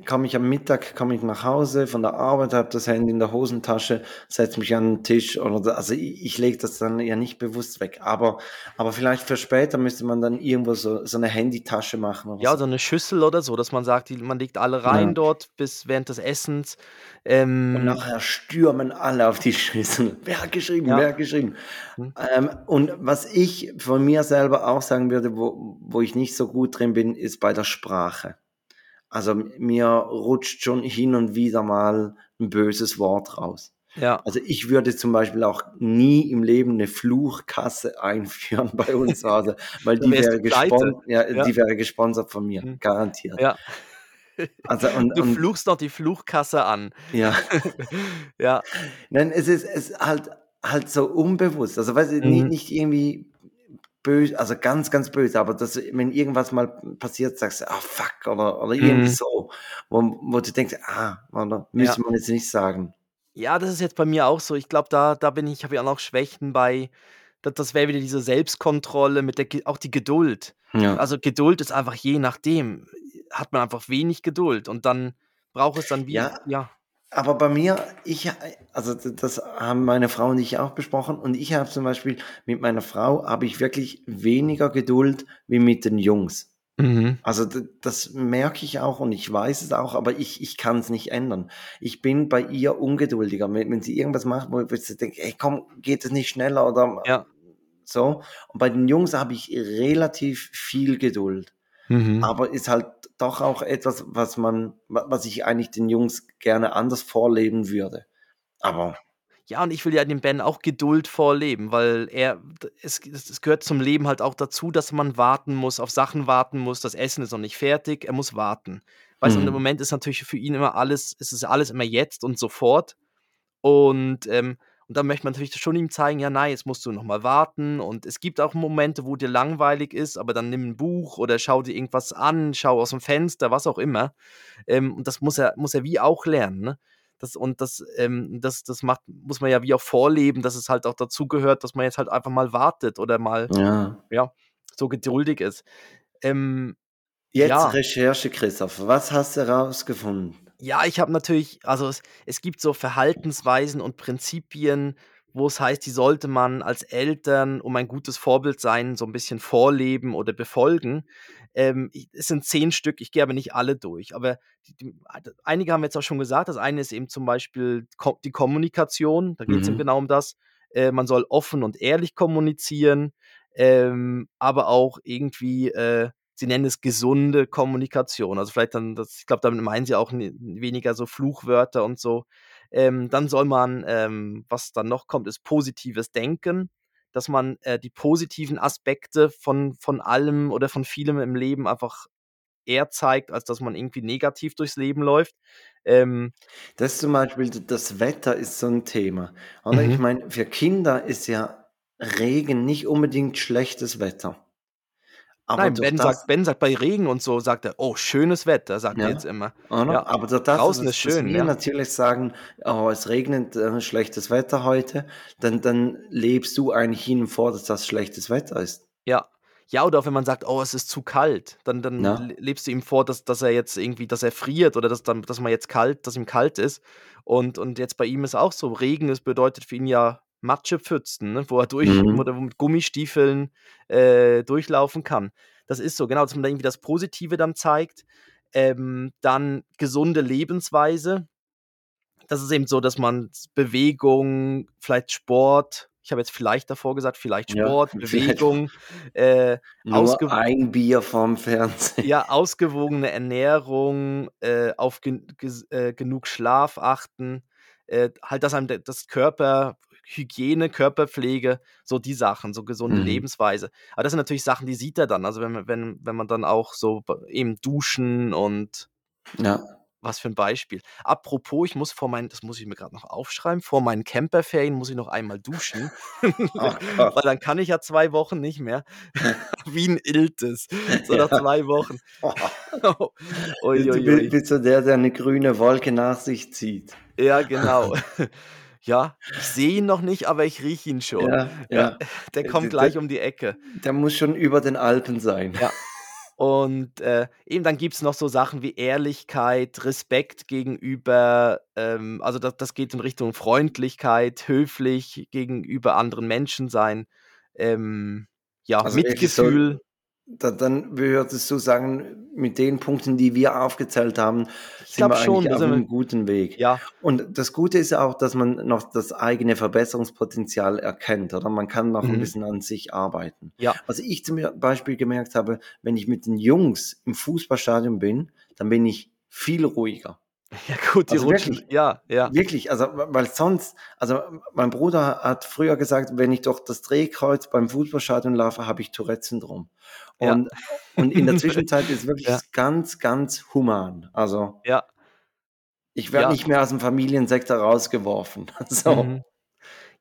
komme ich am Mittag, komme ich nach Hause von der Arbeit, habe das Handy in der Hosentasche, setze mich an den Tisch oder also ich, ich lege das dann ja nicht bewusst weg. Aber, aber vielleicht für später müsste man dann irgendwo so, so eine Handytasche machen ja, so. so 'ne Schüssel oder so, dass man sagt, die man legt alle rein Ja. dort bis während des Essens. Und Ähm, nachher stürmen alle auf die Schüssel. Wer hat geschrieben? Ja. Wer hat geschrieben? Mhm. Ähm, und was ich von mir selber auch sagen würde, wo, wo ich nicht so gut drin bin, ist bei der Sprache. Also mir rutscht schon hin und wieder mal ein böses Wort raus. ja. Also ich würde zum Beispiel auch nie im Leben eine Fluchkasse einführen bei uns zu Hause, weil die wäre, gespon ja, Ja. die wäre gesponsert von mir, Mhm. garantiert. Ja. Also und, Du und fluchst noch die Fluchkasse an. ja. Ja. Nein, es ist, es ist halt, halt so unbewusst. Also weißt du, nicht, Mhm. nicht irgendwie böse, also ganz, ganz böse, aber das, wenn irgendwas mal passiert, sagst du, ah fuck, oder, oder irgendwie Mhm. so, wo, wo du denkst, ah, oder müsste man jetzt nicht sagen. Ja, das ist jetzt bei mir auch so. Ich glaube, da da bin ich habe ich auch noch Schwächen bei. Da das wäre wieder diese Selbstkontrolle mit der auch die Geduld. Ja. Also, Geduld ist einfach je nachdem hat man einfach wenig Geduld und dann braucht es dann wie Ja. ja. Aber bei mir, ich, also das haben meine Frau und ich auch besprochen und ich habe zum Beispiel mit meiner Frau habe ich wirklich weniger Geduld wie mit den Jungs. Mhm. Also das merke ich auch und ich weiß es auch, aber ich, ich kann es nicht ändern. Ich bin bei ihr ungeduldiger. Wenn, wenn sie irgendwas macht, wo ich denke, ey komm, geht es nicht schneller oder Ja. so. Und bei den Jungs habe ich relativ viel Geduld. Mhm. Aber ist halt doch auch etwas, was man, wa- was ich eigentlich den Jungs gerne anders vorleben würde. Aber Ja, und ich will ja dem Ben auch Geduld vorleben, weil er es es gehört zum Leben halt auch dazu, dass man warten muss, auf Sachen warten muss. Das Essen ist noch nicht fertig, er muss warten. Weißt du, und im Mhm. Moment ist natürlich für ihn immer alles es ist alles immer jetzt und sofort. Und, ähm und dann möchte man natürlich schon ihm zeigen: „Ja, nein, jetzt musst du noch mal warten.“ Und es gibt auch Momente, wo dir langweilig ist, aber dann nimm 'n Buch oder schau dir irgendwas an, schau aus'm Fenster, was auch immer. Ähm, und das muss er muss er wie auch lernen, ne? Das und das, ähm das das macht muss man ja wie auch vorleben, dass es halt auch dazugehört, dass man jetzt halt einfach mal wartet oder mal, ja. ja, so geduldig ist. Ähm, Jetzt ja. Recherche, Christoph. Was hast du herausgefunden? Ja, ich habe natürlich also, es es gibt so Verhaltensweisen und Prinzipien, wo es heißt, die sollte man als Eltern, um ein gutes Vorbild sein, so 'n bisschen vorleben oder befolgen. Ähm, es sind 10 Stück, ich gehe aber nicht alle durch, aber die die einige haben wir jetzt auch schon gesagt. Das eine ist eben zum Beispiel Ko die Kommunikation, da geht's eben Mhm. genau um das. Äh, man soll offen und ehrlich kommunizieren, ähm, aber auch irgendwie, äh sie nennen es gesunde Kommunikation. Also, vielleicht dann das ich glaube, damit meinen sie auch weniger so Fluchwörter und so. Ähm, dann soll man, ähm was dann noch kommt, ist positives Denken, dass man, äh, die positiven Aspekte von von allem oder von vielem im Leben einfach eher zeigt, als dass man irgendwie negativ durchs Leben läuft. Ähm Das zum Beispiel das Wetter ist so 'n Thema, oder? Ich Mhm. meine, für Kinder ist ja Regen nicht unbedingt schlechtes Wetter. Aber Nein, Ben sagt Ben sagt bei Regen und so, sagt er: „Oh, schönes Wetter“, sagt er jetzt Ja, immer. Ja, Aber das, draußen dass ist schön, wir ja. natürlich sagen: „Oh, es regnet, äh, schlechtes Wetter heute“, dann dann lebst du eigentlich ihnen vor, dass das schlechtes Wetter ist. Ja. Ja, oder auch wenn man sagt: „Oh, es ist zu kalt“, dann dann Ja. le lebst du ihm vor, dass dass er jetzt irgendwie dass er friert oder dass dann dass man jetzt kalt dass ihm kalt ist. Und und jetzt bei ihm ist auch so, Regen, das bedeutet für ihn ja Matschepfützen, ne, wo er durch Mhm. oder mit Gummistiefeln, äh, durchlaufen kann. Das ist so, genau, dass man da irgendwie das Positive dann zeigt. Ähm, dann gesunde Lebensweise. Das ist eben so, dass man Bewegung, vielleicht Sport Ich habe jetzt vielleicht davor gesagt, vielleicht Ja, Sport, vielleicht Bewegung, äh, Nur ausge ein Bier vorm Fernsehen. ja, ausgewogene Ernährung, äh, auf gen äh, genug Schlaf achten, äh, halt, dass einem das Körperhygiene, Körperpflege, so die Sachen, so gesunde Mhm. Lebensweise. Aber das sind natürlich Sachen, die sieht er dann. Also, wenn man wenn wenn man dann auch so eben duschen und Ja. was für 'n Beispiel. Apropos, ich muss vor meinen das muss ich mir grad noch aufschreiben, vor meinen Camperferien muss ich noch einmal duschen, Ach weil Gott. dann kann ich ja 2 Wochen nicht mehr. Wie 'n Iltis, so nach Ja. 2 Wochen. Ui, Du ui, bi ui. bist so der, der 'ne grüne Wolke nach sich zieht. Ja, genau. Ja, ich sehe ihn noch nicht, aber ich rieche ihn schon. Ja, Ja, der Äh, kommt gleich d um die Ecke. der muss schon über den Alpen sein. Ja. Und, äh, eben dann gibt's noch so Sachen wie Ehrlichkeit, Respekt gegenüber ähm, also da das geht in Richtung Freundlichkeit, höflich gegenüber anderen Menschen sein, ähm, ja, Also Mitgefühl. Da dann würdest du sagen, mit den Punkten, die wir aufgezählt haben, Ich sind wir schon, eigentlich auf sind 'nem wir guten Weg. Ja. Und das Gute ist ja auch, dass man noch das eigene Verbesserungspotenzial erkennt, oder? Man kann noch Mhm. bisschen an sich arbeiten. Ja. Was ich zum Beispiel gemerkt habe, wenn ich mit den Jungs im Fußballstadion bin, dann bin ich viel ruhiger. Ja gut, die Also rutschen wirklich. ja, ja. Wirklich, also weil sonst also mein Bruder hat früher gesagt, wenn ich durch das Drehkreuz beim Fußballstadion laufe, habe ich Tourette-Syndrom. Ja. Und und in der Zwischenzeit ist wirklich Ja. ganz, ganz human. Also Ja. ich werde Ja. nicht mehr aus'm Familiensektor rausgeworfen. So. Mhm.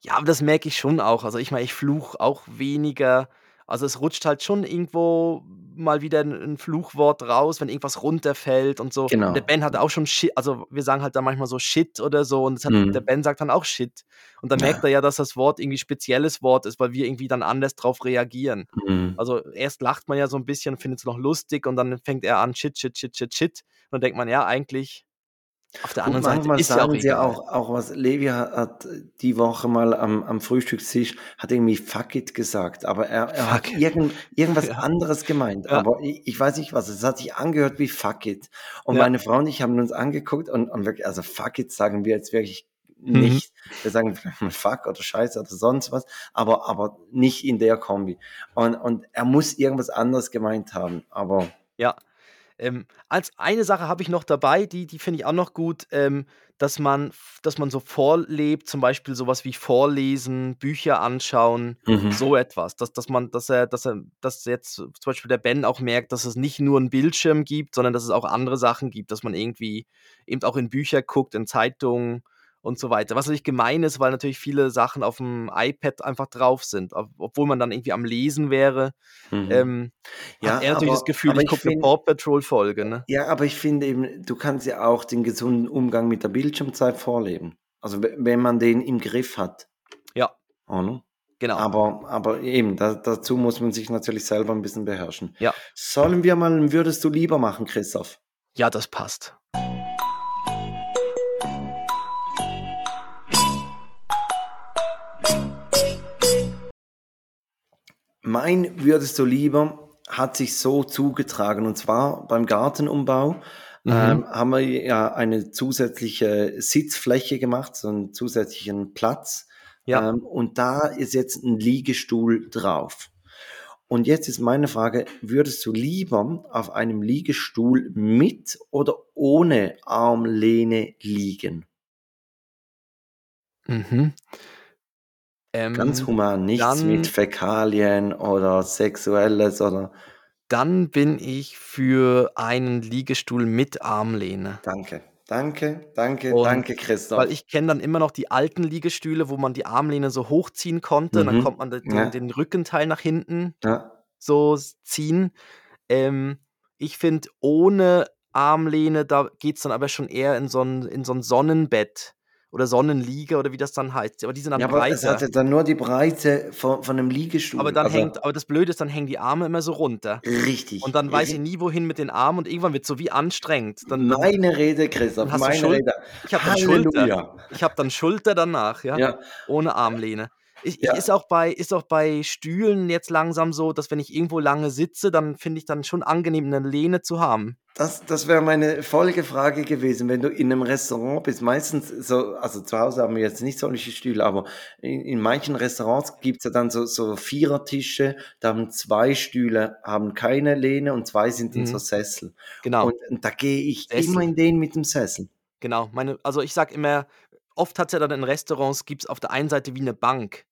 Ja, aber das merke ich schon auch. Also, ich meine, ich fluche auch weniger. Also, es rutscht halt schon irgendwo mal wieder 'n 'n Fluchwort raus, wenn irgendwas runterfällt und so. Und der Genau. Ben hat auch schon Shi also, wir sagen halt dann manchmal so Shit oder so und hat der Mhm. Ben sagt dann auch Shit. Und dann merkt Ja. er ja, dass das Wort irgendwie spezielles Wort ist, weil wir irgendwie dann anders drauf reagieren. Mhm. Also, erst lacht man ja so 'n bisschen, findet's noch lustig und dann fängt er an: „Shit, shit, shit, shit, shit.“ Und dann denkt man: „Ja, eigentlich auf der anderen Seite ist ja auch sagen sie egal.“ auch auch was Levi ha hat die Woche mal am am Frühstückstisch hat irgendwie „Fuck it“ gesagt, aber er er hat irgend irgendwas Ja. anderes gemeint, Ja. aber i ich weiß nicht was. Es hat sich angehört wie „Fuck it“. Und Ja. meine Frau und ich haben uns angeguckt und und wirklich also „Fuck it“ sagen wir jetzt wirklich Mhm. nicht. Wir sagen „Fuck“ oder „Scheiße“ oder sonst was, aber aber nicht in der Kombi. Und und er muss irgendwas anderes gemeint haben, aber Ja. Ähm, als eine Sache habe ich noch dabei, die die finde ich auch noch gut, ähm, dass man dass man so vorlebt, zum Beispiel so was wie Vorlesen, Bücher anschauen, Mhm. so etwas. Dass dass man dass er dass er dass jetzt zum Beispiel der Ben auch merkt, dass es nicht nur 'n Bildschirm gibt, sondern dass es auch andere Sachen gibt, dass man irgendwie eben auch in Bücher guckt, in Zeitungen und so weiter. Was natürlich gemein ist, weil natürlich viele Sachen auf'm iPad einfach drauf sind, ob obwohl man dann irgendwie am Lesen wäre, Mhm. ähm, Ja, hat er natürlich das aber Gefühl, aber ich ich gucke 'ne finde Paw Patrol Folge, ne? Ja, aber ich finde eben, du kannst ja auch den gesunden Umgang mit der Bildschirmzeit vorleben. Also, we wenn man den im Griff hat. Ja. Oder? Genau. Aber aber eben, da dazu muss man sich natürlich selber 'n bisschen beherrschen. Ja. Sollen wir mal „Würdest du lieber“ machen, Christoph? Ja, das passt. Mein „Würdest du lieber“ hat sich so zugetragen, und zwar beim Gartenumbau, Mhm. ähm, haben wir ja eine zusätzliche Sitzfläche gemacht, so 'n zusätzlichen Platz, Ja. ähm, und da ist jetzt 'n Liegestuhl drauf. Und jetzt ist meine Frage: Würdest du lieber auf einem Liegestuhl mit oder ohne Armlehne liegen? Mhm. Ganz Ähm, human, nichts mit dann Fäkalien oder Sexuelles oder dann bin ich für einen Liegestuhl mit Armlehne. Danke, danke, danke, Und danke, weil Christoph. ich kenne dann immer noch die alten Liegestühle, wo man die Armlehne so hochziehen konnte, dann Mhm. konnte man de den Ja. den Rückenteil nach hinten Ja. so ziehen. Ähm, ich finde, ohne Armlehne, da geht's dann aber schon eher in so 'n in so 'n Sonnenbett oder Sonnenliege oder wie das dann heißt. Aber die sind dann Ja, aber es hat breiter. ja dann nur die Breite von von 'nem Aber Liegestuhl. dann Also hängt aber das Blöde ist, dann hängen die Arme immer so runter. Richtig, Und dann weiß ich nie, wohin mit den Armen und irgendwann wird's so wie anstrengend. Dann Meine Rede, Christoph, meine Schul Rede. ich habe dann Schulter. Halleluja. Ich habe dann Schulter danach, ja, Ja. ohne Armlehne. Ich Ja. ist auch bei ist auch bei Stühlen jetzt langsam so, dass wenn ich irgendwo lange sitze, dann finde ich dann schon angenehm, 'ne Lehne zu haben. Das das wäre meine Folgefrage gewesen, wenn du in 'nem Restaurant bist. Meistens so also, zu Hause haben wir jetzt nicht solche Stühle, aber in in manchen Restaurants gibt's ja dann so so Vierertische, da haben 2 Stühle haben keine Lehne und 2 sind so Mhm. Sessel. Genau. Und und da gehe ich immer Sessel. in den mit dem Sessel. Genau, meine also, ich sage immer oft hat's ja dann in Restaurants gibt's auf der einen Seite wie 'ne Bank,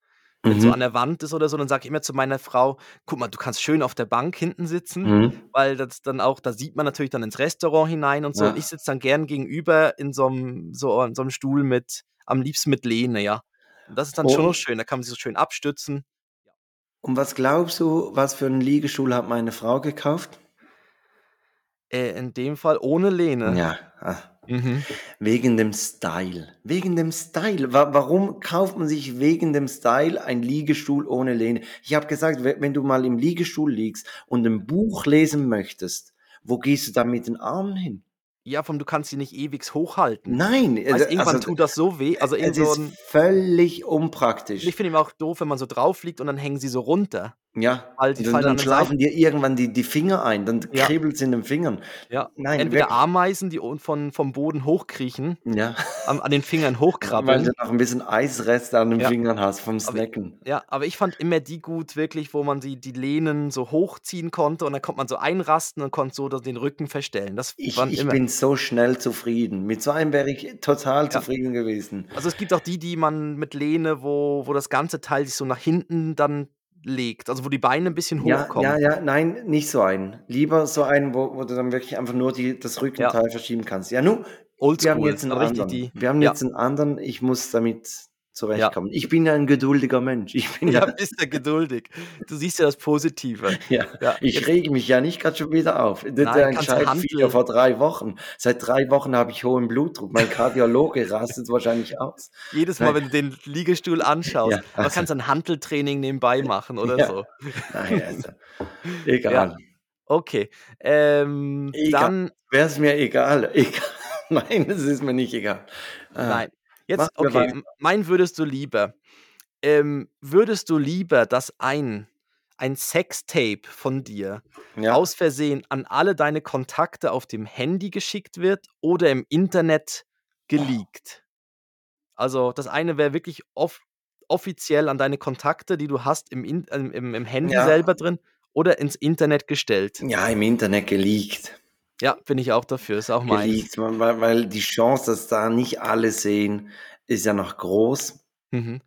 wenn so an Mhm. der Wand ist oder so, dann sage ich immer zu meiner Frau: „Guck mal, du kannst schön auf der Bank hinten sitzen“, Mhm. weil das dann auch da sieht man natürlich dann ins Restaurant hinein und so. Und Ja. ich sitze dann gern gegenüber in so 'm so in so 'm Stuhl mit am liebsten mit Lehne, ja. Und das ist dann schon noch Und schön, da kann man sich so schön abstützen. Und was glaubst du, was für 'n Liegestuhl hat meine Frau gekauft? Äh, in dem Fall ohne Lehne. Ja, ah. Mhm. Wegen dem Style. Wegen dem Style. Wa warum kauft man sich wegen dem Style einen Liegestuhl ohne Lehne? Ich habe gesagt, we wenn du mal im Liegestuhl liegst und 'n Buch lesen möchtest, wo gehst du dann mit den Armen hin? Ja, allem du kannst sie nicht ewig hochhalten. Nein, äh, irgendwann also, tut das so weh. Also, es so ist völlig unpraktisch. ich finde eben auch doof, wenn man so drauf liegt und dann hängen sie so runter. Ja, Weil und dann dann schlafen dir irgendwann die die Finger ein, dann Ja. kribbelt's in den Fingern. Ja, Nein, entweder wirklich. Ameisen, die von vom Boden hochkriechen, Ja. an an den Fingern Weil hochkrabbeln. du noch 'n bisschen Eisreste an den Ja. Fingern hast vom Aber Snacken. ja, aber ich fand immer die gut wirklich, wo man die die Lehnen so hochziehen konnte und dann konnte man so einrasten und konnte so den Rücken verstellen. Das Ich ich immer bin so schnell zufrieden. Mit so einem wäre ich total Ja. zufrieden gewesen. Also, es gibt auch die, die man mit Lehne, wo wo das ganze Teil sich so nach hinten dann legt, also, wo die Beine 'n bisschen Ja, ja, hochkommen. ja, nein, nicht so einen. Lieber so einen, wo wo du dann wirklich einfach nur die das Ja. Rückenteil verschieben kannst. Ja, nu, wir haben Oldschool, jetzt 'n dann richtig anderen. die Wir haben ja. jetzt 'n anderen. Ich muss damit Ja. zurechtkommen. Ich bin ja 'n geduldiger Mensch. Ich bin Ja, ja bist ja geduldig. Du siehst ja das Positive. Ja, Ja, ich jetzt rege mich ja nicht grad schon wieder auf. Der Nein, kannst du Entscheid fiel ja Hantel vor 3 Wochen. Seit 3 Wochen habe ich hohen Blutdruck. Mein Kardiologe rastet wahrscheinlich aus. Jedes Mal, Nein. wenn du den Liegestuhl anschaust. Ja, Aber also kannst ein Hanteltraining nebenbei machen oder Ja. so. Nein, also, Ja, egal. okay. Ähm, Egal. dann Wär's mir egal. Egal. Nein, es ist mir nicht egal. Ah, Nein. Jetzt okay, weiter. mein würdest du lieber. Ähm, würdest du lieber, dass ein ein Sextape von dir Ja. aus Versehen an alle deine Kontakte auf dem Handy geschickt wird oder im Internet geleakt? Also, das eine wäre wirklich off offiziell an deine Kontakte, die du hast, im In im im Handy Ja. selber drin oder ins Internet gestellt. Ja, im Internet geleakt. Ja, bin ich auch dafür, ist auch meins. Geleakt, weil weil die Chance, dass da nicht alle sehen, ist ja noch groß. Mhm.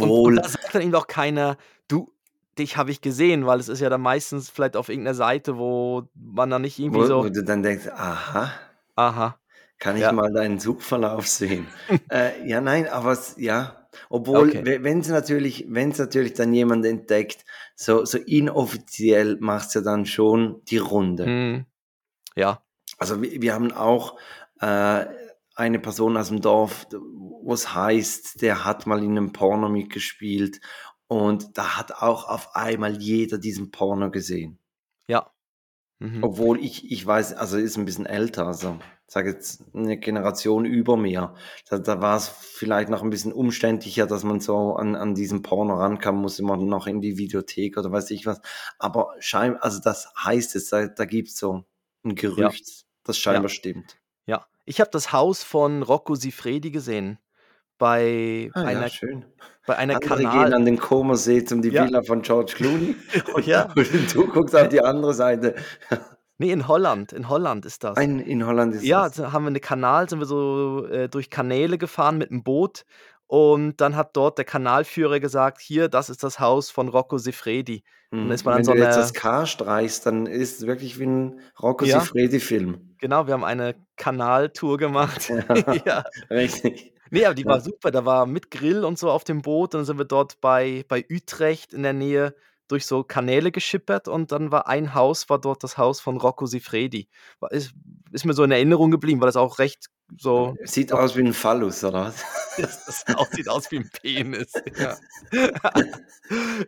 Und und Obwohl da sagt dann eben auch keiner: „Du, dich habe ich gesehen“, weil es ist ja dann meistens vielleicht auf irgend 'ner Seite, wo man dann nicht irgendwie wo so wo du dann denkst: „Aha, Aha. kann ich Ja. mal deinen Suchverlauf sehen?“ Äh, ja, nein, aber es ja, obwohl, Okay. we wenn's natürlich natürlich dann jemand entdeckt, so so inoffiziell macht's ja dann schon die Runde. Mhm. Ja. Also, wir wir haben auch, äh, eine Person aus'm Dorf, d wo's heißt, der hat mal in 'nem Porno mitgespielt und da hat auch auf einmal jeder diesen Porno gesehen. Ja. Mhm. Obwohl ich ich weiß also, ist 'n bisschen älter, also, sage jetzt 'ne Generation über mir. Da da war's vielleicht noch 'n bisschen umständlicher, dass man so an an diesen Porno rankam, musste man noch in die Videothek oder weiß ich was. Aber schein also, das heißt es, da da gibt's so 'n Ja. Gerücht, das Ja. scheinbar stimmt. Ja. Ich habe das Haus von Rocco Siffredi gesehen bei Ah ja, einer schön. bei einer Andere gehen Kanal an den Comer-See zum die Ja. Villa von George Clooney Oh ja. und du guckst auf die andere Seite. Ne, in Holland. In Holland ist das. Ein in Holland ist Ja, das. da haben wir 'ne Kanal sind wir so, äh, durch Kanäle gefahren mit'm Boot und dann hat dort der Kanalführer gesagt: „Hier, das ist das Haus von Rocco Siffredi.“ Und dann Mhm. ist man an Wenn so du jetzt das K streichst, dann ist's wirklich wie 'n Rocco Ja. Siffredi-Film. Genau, wir haben eine Kanaltour gemacht. Ja, Ja. richtig. Ne, aber die war Ja. super. Da war mit Grill und so auf dem Boot. Dann sind wir dort bei bei Utrecht in der Nähe durch so Kanäle geschippert und dann war ein Haus, war dort das Haus von Rocco Sifredi. Ist, ist mir so in Erinnerung geblieben, weil das auch recht so. Sieht aus wie ein Phallus, oder was? Das, das Haus sieht aus wie ein Penis. Ja.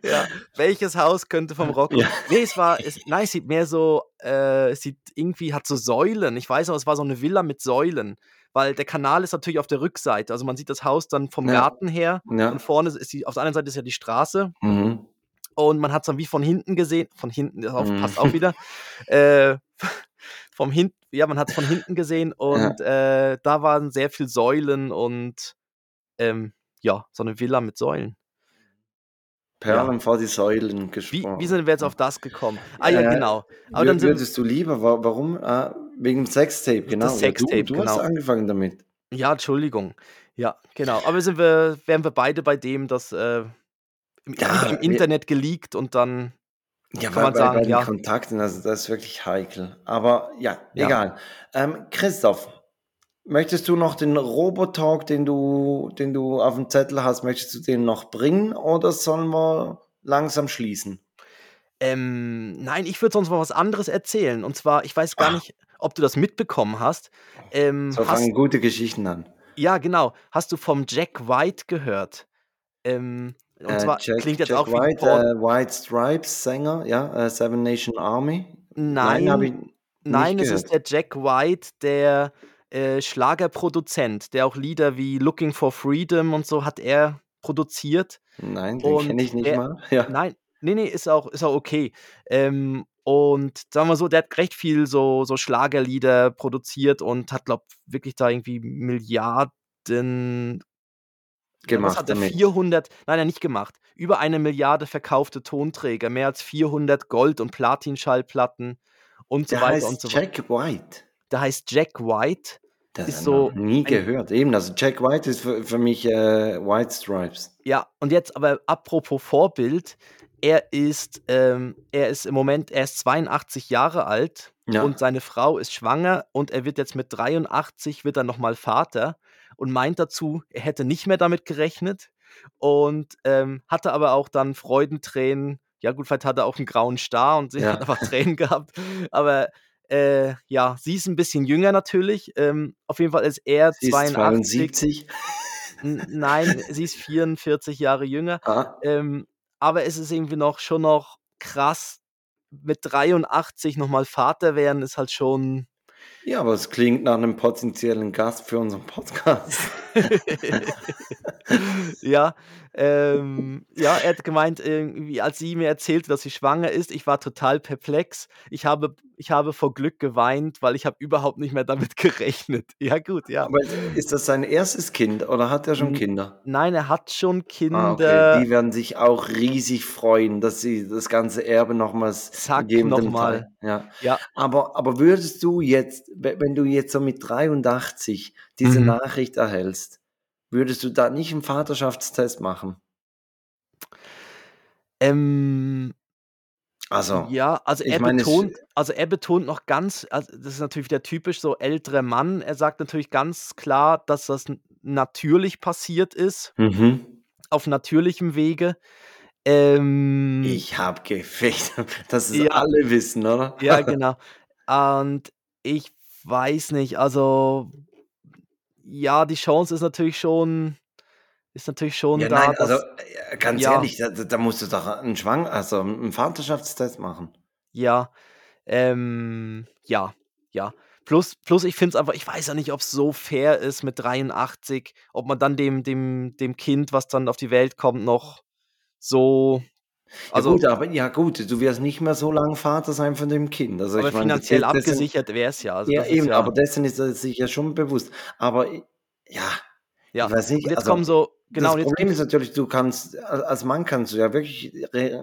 ja. Welches Haus könnte vom Rocco? Ja. Nee, es war, es, nein, es sieht mehr so, äh, es sieht irgendwie, hat so Säulen. Ich weiß auch, es war so eine Villa mit Säulen. Weil der Kanal ist natürlich auf der Rückseite. Also man sieht das Haus dann vom Ja. Garten her. Ja. Und vorne ist die, auf der anderen Seite ist ja die Straße. Mhm. Und man hat es dann wie von hinten gesehen. Von hinten, das Mhm. passt auch wieder. Äh, vom hinten, ja, man hat es von hinten gesehen und äh, da waren sehr viel Säulen und ähm, ja, so eine Villa mit Säulen. Perlen vor die Säulen Wie, gesprochen. wie sind wir jetzt auf das gekommen? Ah ja, Äh, genau. Aber dann sind, würdest du lieber, wa- warum? Ah, wegen dem Sextape, genau. Ja, Sextape, du, du genau. hast angefangen damit. ja, Entschuldigung. Ja, genau. Aber sind wir, wären wir beide bei dem, dass äh, im, Ja, im Internet geleakt und dann Ja, Kann bei, man bei, sagen, bei den ja. Kontakten, also das ist wirklich heikel. Aber ja, Ja. egal. Ähm, Christoph, möchtest du noch den Robotalk, den du, den du auf dem Zettel hast, möchtest du den noch bringen oder sollen wir langsam schließen? Ähm, nein, ich würde sonst mal was anderes erzählen. Und zwar, ich weiß gar Ah. nicht, ob du das mitbekommen hast. Ähm, So hast, fangen gute Geschichten an. ja, genau. Hast du vom Jack White gehört? Ähm, und Äh, zwar Jack, klingt jetzt Jack auch wie White, Paul. äh, White Stripes Sänger, ja, äh, Seven Nation Army. nein, nein, nicht es ist der Jack White, der äh, Schlagerproduzent, der auch Lieder wie Looking for Freedom und so hat er produziert. Nein, den kenne ich nicht der- mal. Ja. Nein, nee, nee, ist auch, ist auch okay. Ähm, und sagen wir so, der hat recht viel so, so Schlagerlieder produziert und hat, glaub wirklich da irgendwie Milliarden. Was Gemacht hat er? damit. 400, nein, er hat nicht gemacht. Über eine Milliarde verkaufte Tonträger, mehr als 400 Gold- und Platin-Schallplatten und so Der weiter heißt und so weiter. Jack White. Der heißt Jack White. Das Ist so nie gehört. Eben, also Jack White ist für, für mich äh, White Stripes. Ja, und jetzt aber apropos Vorbild, er ist, ähm, er ist im Moment, er ist 82 Jahre alt Ja. und seine Frau ist schwanger und er wird jetzt mit 83 wird er nochmal Vater und meint dazu, er hätte nicht mehr damit gerechnet und ähm, hatte aber auch dann Freudentränen. Ja gut, vielleicht hat er auch einen grauen Star und sie Ja. hat einfach Tränen gehabt. Aber äh, ja, sie ist ein bisschen jünger natürlich. Ähm, auf jeden Fall ist er Sie ist 82. 72. N- Nein, sie ist 44 Jahre jünger. Ah, Ähm, aber es ist irgendwie noch schon noch krass. Mit 83 nochmal Vater werden ist halt schon. Ja, aber es klingt nach einem potenziellen Gast für unseren Podcast. ja, ähm, ja, er hat gemeint, irgendwie, als sie mir erzählte, dass sie schwanger ist, ich war total perplex. Ich habe, ich habe vor Glück geweint, weil ich habe überhaupt nicht mehr damit gerechnet. Ja, gut, ja. Aber ist das sein erstes Kind oder hat er schon Kinder? Nein, er hat schon Ah, Kinder. okay. Die werden sich auch riesig freuen, dass sie das ganze Erbe nochmals Zack, dem nochmal. Ja. Ja. Aber, aber würdest du jetzt, wenn du jetzt so mit 83 diese Mhm. Nachricht erhältst, würdest du da nicht einen Vaterschaftstest machen? Ähm, Also, Ja, also er meine, betont, also er betont noch ganz, also das ist natürlich der typisch so ältere Mann. Er sagt natürlich ganz klar, dass das natürlich passiert ist, mhm. auf natürlichem Wege. Ähm, ich habe gefecht, dass es Ja. alle wissen, oder? ja, genau. Und ich weiß nicht, also ja, die Chance ist natürlich schon, ist natürlich schon Ja, da, nein, also dass, äh, ganz ja. ehrlich, da, da musst du doch einen Schwang, also einen Vaterschaftstest machen. ja, ähm, ja, ja. Plus, plus ich finde es einfach, ich weiß ja nicht, ob es so fair ist mit 83, ob man dann dem, dem, dem Kind, was dann auf die Welt kommt, noch so. Also, ja gut, aber ja gut, du wirst nicht mehr so lange Vater sein von dem Kind. Also aber ich meine, finanziell das- dessen- abgesichert wäre es ja. Also ja, das eben, ja, aber dessen ist er sich ja schon bewusst. Aber ja, ja. ich weiß nicht, Und jetzt also, kommen so, genau, das Problem ist natürlich, du kannst, als Mann kannst du ja wirklich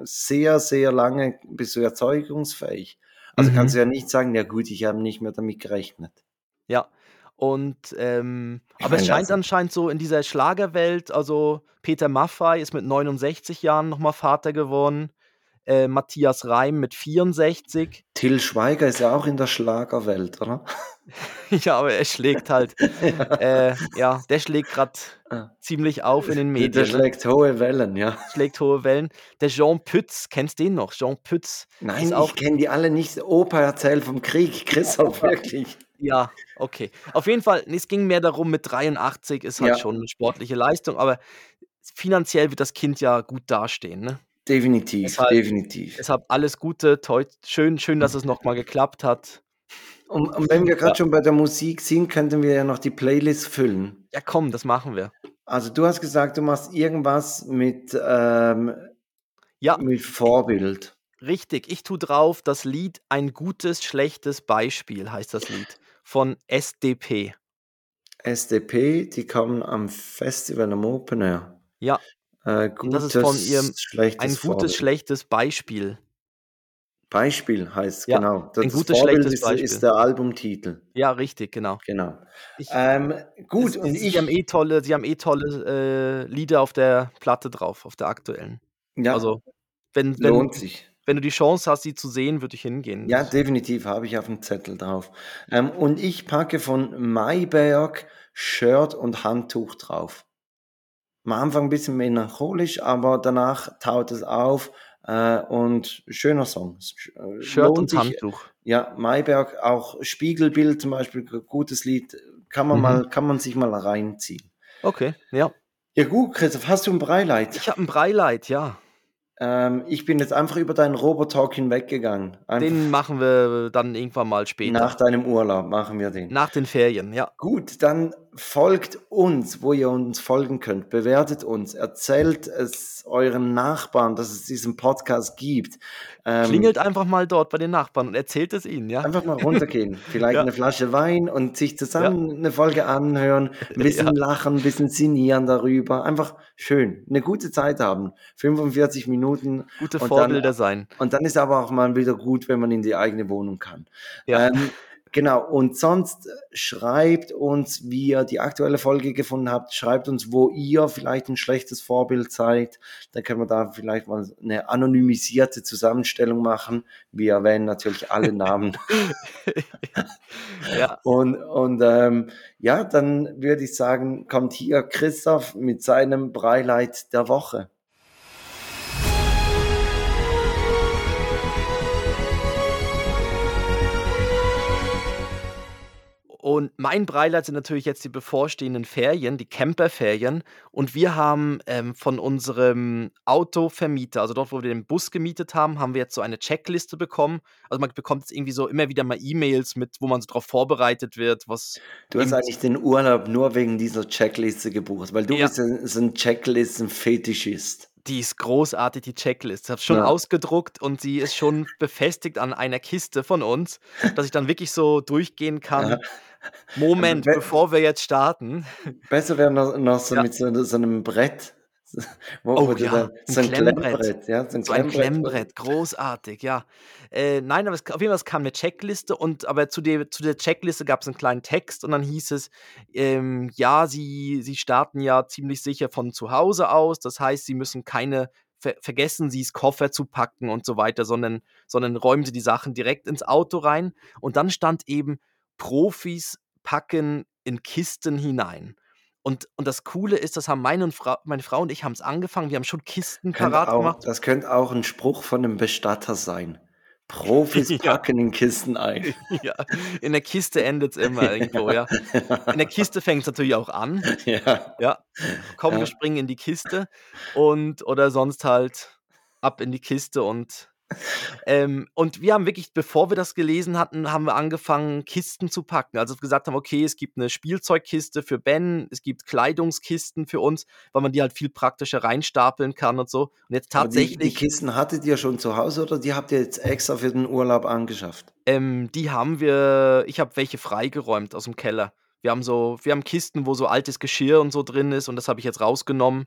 sehr, sehr lange bist du erzeugungsfähig. Also Mhm. kannst du ja nicht sagen, ja gut, ich habe nicht mehr damit gerechnet. Ja. Und ähm, aber es scheint anscheinend so in dieser Schlagerwelt, also Peter Maffay ist mit 69 Jahren nochmal Vater geworden, äh, Matthias Reim mit 64. Till Schweiger ist ja auch in der Schlagerwelt, oder? Ja, aber er schlägt halt äh, ja, der schlägt grad Ah. ziemlich auf in den Der der Medien, ne? schlägt hohe Wellen, ja. Schlägt hohe Wellen. Der Jean Pütz, kennst den noch? Jean Pütz Nein, ich kenne die alle nicht. Opa erzählt vom Krieg, Christoph, wirklich. Ja, okay. Auf jeden Fall, es ging mehr darum, mit 83 ist halt Ja. schon 'ne sportliche Leistung, aber finanziell wird das Kind ja gut dastehen, ne? Definitiv, Deshalb definitiv. deshalb alles Gute, toi schön schön, dass es noch mal geklappt hat. Und und wenn wir Ja. grad schon bei der Musik sind, könnten wir ja noch die Playlist füllen. Ja, komm, das machen wir. Also, du hast gesagt, du machst irgendwas mit, ähm Ja. mit Vorbild. Richtig, ich tue drauf das Lied „Ein gutes, schlechtes Beispiel“ heißt das Lied von SDP. SDP, die kommen am Festival am Open Air. Ja. Äh, Und das ist von ihrem gutes, schlechtes „Ein gutes, Vorbild. schlechtes Beispiel“. Beispiel heißt's, Ja, genau. ein Das gutes, Vorbild schlechtes ist Beispiel. ist der Albumtitel. Ja, richtig, genau. Genau. Ich Ähm, gut, es und sie haben ich eh tolle sie haben eh tolle, äh, Lieder auf der Platte drauf, auf der aktuellen. Ja. Also, wenn wenn Lohnt sich. Wenn du die Chance hast, sie zu sehen, würde ich hingehen. Ja, definitiv, habe ich auf'm Zettel drauf. Ähm, und ich packe von Mayberg Shirt und Handtuch drauf. Am Anfang 'n bisschen melancholisch, aber danach taut es auf, äh, und schöner Song. Äh, Shirt lohnt und sich. Handtuch. Ja, Mayberg, auch Spiegelbild zum Beispiel, gutes Lied, kann man Mhm. mal kann man sich mal reinziehen. Okay, ja. Ja gut, Christoph, hast du 'n Breileid? Ich habe 'n Breileid, ja. Ähm, ich bin jetzt einfach über deinen Robotalk hinweggegangen. Einfach Den machen wir dann irgendwann mal nach später. deinem Urlaub machen wir den. Nach den Ferien, ja. Gut, dann folgt uns, wo ihr uns folgen könnt. Bewertet uns, erzählt es euren Nachbarn, dass es diesen Podcast gibt. Ähm, Klingelt einfach mal dort bei den Nachbarn und erzählt es ihnen, ja? einfach mal runtergehen. Vielleicht Ja. 'ne Flasche Wein und sich Ja. zusammen 'ne Folge anhören, 'n bisschen Ja. lachen, 'n bisschen sinnieren darüber. Einfach schön, 'ne gute Zeit haben. 45 Minuten Gute Vorbilder dann sein. und dann ist aber auch mal wieder gut, wenn man in die eigene Wohnung kann. Ja. Ähm, genau, und sonst schreibt uns, wie ihr die aktuelle Folge gefunden habt. Schreibt uns, wo ihr vielleicht 'n schlechtes Vorbild seid. Dann können wir da vielleicht mal 'ne anonymisierte Zusammenstellung machen. Wir erwähnen natürlich alle Namen. Ja. Und und, ähm, ja, dann würde ich sagen, kommt hier Christoph mit seinem Breileid der Woche. Und mein Breileid sind natürlich jetzt die bevorstehenden Ferien, die Camperferien. Und wir haben, ähm, von unserem Autovermieter, also dort, wo wir den Bus gemietet haben, haben wir jetzt so eine Checkliste bekommen. Also, man bekommt jetzt irgendwie so immer wieder mal E-Mails mit, wo man so drauf vorbereitet wird, was Du hast eigentlich den Urlaub nur wegen dieser Checkliste gebucht, weil du Ja. bist ja so 'n Checklisten-Fetischist. Die ist großartig, die Checkliste. Ich habe schon Ja. ausgedruckt und sie ist schon befestigt an einer Kiste von uns, dass ich dann wirklich so durchgehen Ja. kann. Moment, We bevor wir jetzt starten. Besser wäre noch noch so Ja. mit so so 'nem Brett, wo Oh wo ja, da so 'n Klemmbrett. Klemmbrett, ja, so 'n So ein Klemmbrett, Klemmbrett, großartig, ja. Äh, nein, aber es auf jeden Fall, es kam 'ne Checkliste und aber zu der zu der Checkliste gab's 'n kleinen Text und dann hieß es, ähm, ja, sie sie starten ja ziemlich sicher von zu Hause aus. Das heißt, sie müssen keine ver vergessen Sie's Koffer zu packen und so weiter, sondern sondern räumen Sie die Sachen direkt ins Auto rein. Und dann stand eben: „Profis packen in Kisten hinein.“ Und und das Coole ist, das haben meine und Frau meine Frau und ich haben's angefangen. Wir haben schon Kisten Könnte parat auch gemacht. das könnte auch 'n Spruch von 'nem Bestatter sein. Profis Ja. packen in Kisten ein. Ja, in der Kiste endet's immer irgendwo, ja. In der Kiste fängt's natürlich auch an. Ja. Ja. Komm, wir Ja. springen in die Kiste und oder sonst halt ab in die Kiste und ähm, und wir haben wirklich, bevor wir das gelesen hatten, haben wir angefangen, Kisten zu packen. Also, gesagt haben: „Okay, es gibt 'ne Spielzeugkiste für Ben, es gibt Kleidungskisten für uns“, weil man die halt viel praktischer reinstapeln kann und so. Und jetzt Aber die die tatsächlich Kisten hattet ihr schon zu Hause oder die habt ihr jetzt extra für den Urlaub angeschafft? Ähm, die haben wir ich habe welche freigeräumt aus'm Keller. Wir haben so wir haben Kisten, wo so altes Geschirr und so drin ist und das habe ich jetzt rausgenommen.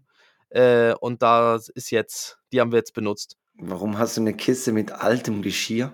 Äh, und da ist jetzt die haben wir jetzt benutzt. Warum hast du 'ne Kiste mit altem Geschirr?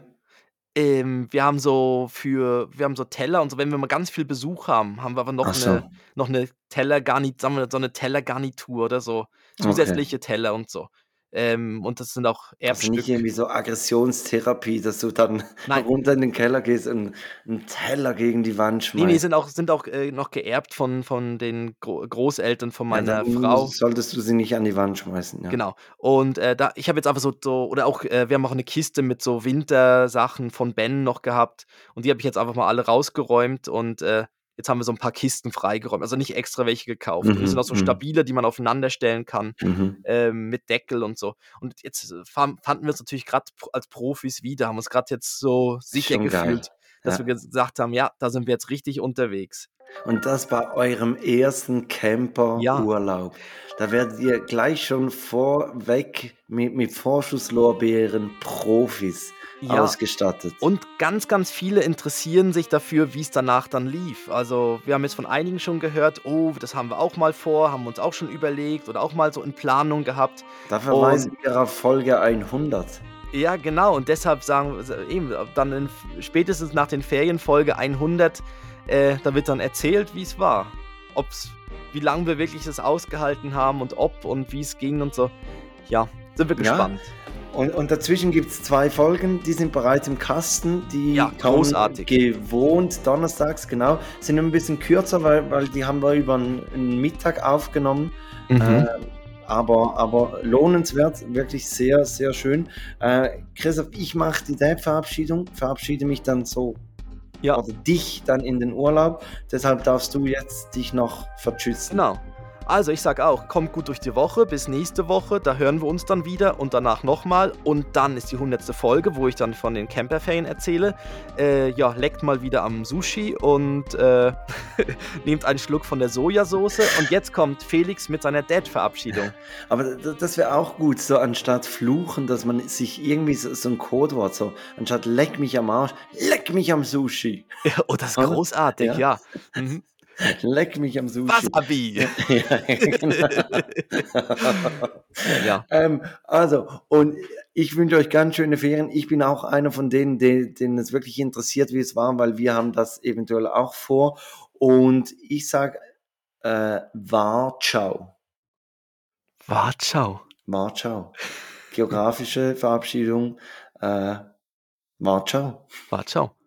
Ähm, wir haben so für wir haben so Teller und so wenn wir mal ganz viel Besuch haben, haben wir aber noch so. 'ne noch 'ne Tellergarni sagen wir so 'ne Tellergarnitur oder so, Okay. zusätzliche Teller und so. Ähm, und das sind auch Also nicht Erbstücke. irgendwie so Aggressionstherapie, dass du dann Nein. runter in den Keller gehst und 'n Teller gegen die Wand Ne, ne, schmeißt. sind auch sind auch, äh, noch geerbt von von den Gro Großeltern von Ja, meiner dann Frau. solltest du sie nicht an die Wand schmeißen, ja. Genau. Und, äh, da ich habe jetzt einfach so so oder auch, äh, wir haben auch 'ne Kiste mit so Wintersachen von Ben noch gehabt und die habe ich jetzt einfach mal alle rausgeräumt und, äh, jetzt haben wir so 'n paar Kisten freigeräumt. Also nicht extra welche gekauft. Und die Mhm, sind auch so mhm. stabile, die man aufeinander stellen kann, Mhm. ähm, mit Deckel und so. Und jetzt, äh, fan fanden wir uns natürlich grad p als Profis wieder, haben uns grad jetzt so sicher Schon geil. Dass Ja. wir gesagt haben: „Ja, da sind wir jetzt richtig unterwegs.“ Und das bei eurem ersten Ja. Camperurlaub. Da werdet ihr gleich schon vorweg mit mit Vorschusslorbeeren Profis Ja. ausgestattet. Und ganz, ganz viele interessieren sich dafür, wie's danach dann lief. Also, wir haben jetzt von einigen schon gehört: „Oh, das haben wir auch mal vor, haben uns auch schon überlegt oder auch mal so in Planung gehabt.“ Da verweisen wir auf Folge 100. Ja, genau. Und deshalb sagen wir s eben, dann in spätestens nach den Ferien Folge 100, äh, da wird dann erzählt, wie's war. Ob's wie lang wir wirklich das ausgehalten haben und ob und wie's ging und so. Ja, sind wir Ja. gespannt. Und und dazwischen gibt's 2 Folgen, die sind bereits im Kasten. Die Ja, großartig. gewohnt donnerstags, genau. Sind ein bisschen kürzer, weil weil die haben wir über 'n 'n Mittag aufgenommen. Mhm. Ähm, aber aber lohnenswert, wirklich sehr, sehr schön. Äh, Christoph, ich mache die Date-Verabschiedung, verabschiede mich dann so Ja. oder dich dann in den Urlaub. Deshalb darfst du jetzt dich noch vertschüssen. Genau. Also, ich sage auch, kommt gut durch die Woche, bis nächste Woche, da hören wir uns dann wieder und danach noch mal und dann ist die 100. Folge, wo ich dann von den Camperferien erzähle. Äh, ja, leckt mal wieder am Sushi und, äh, nehmt einen Schluck von der Sojasauce und jetzt kommt Felix mit seiner Date-Verabschiedung. Aber das wäre auch gut, so anstatt fluchen, dass man sich irgendwie so so 'n Codewort so anstatt „leck mich am Arsch“, „leck mich am Sushi“. Ja, oh, das ist großartig, Ja. ja. Mhm. „Leck mich am Sushi“. Wasabi. Ja, genau. Ja. Ähm, also, und ich wünsche euch ganz schöne Ferien. Ich bin auch einer von denen, de denen es wirklich interessiert, wie es war, weil wir haben das eventuell auch vor. Und ich sage, äh, Wartschau. Wartschau. Wartschau. Geografische Verabschiedung, äh, Wartschau. Wartschau.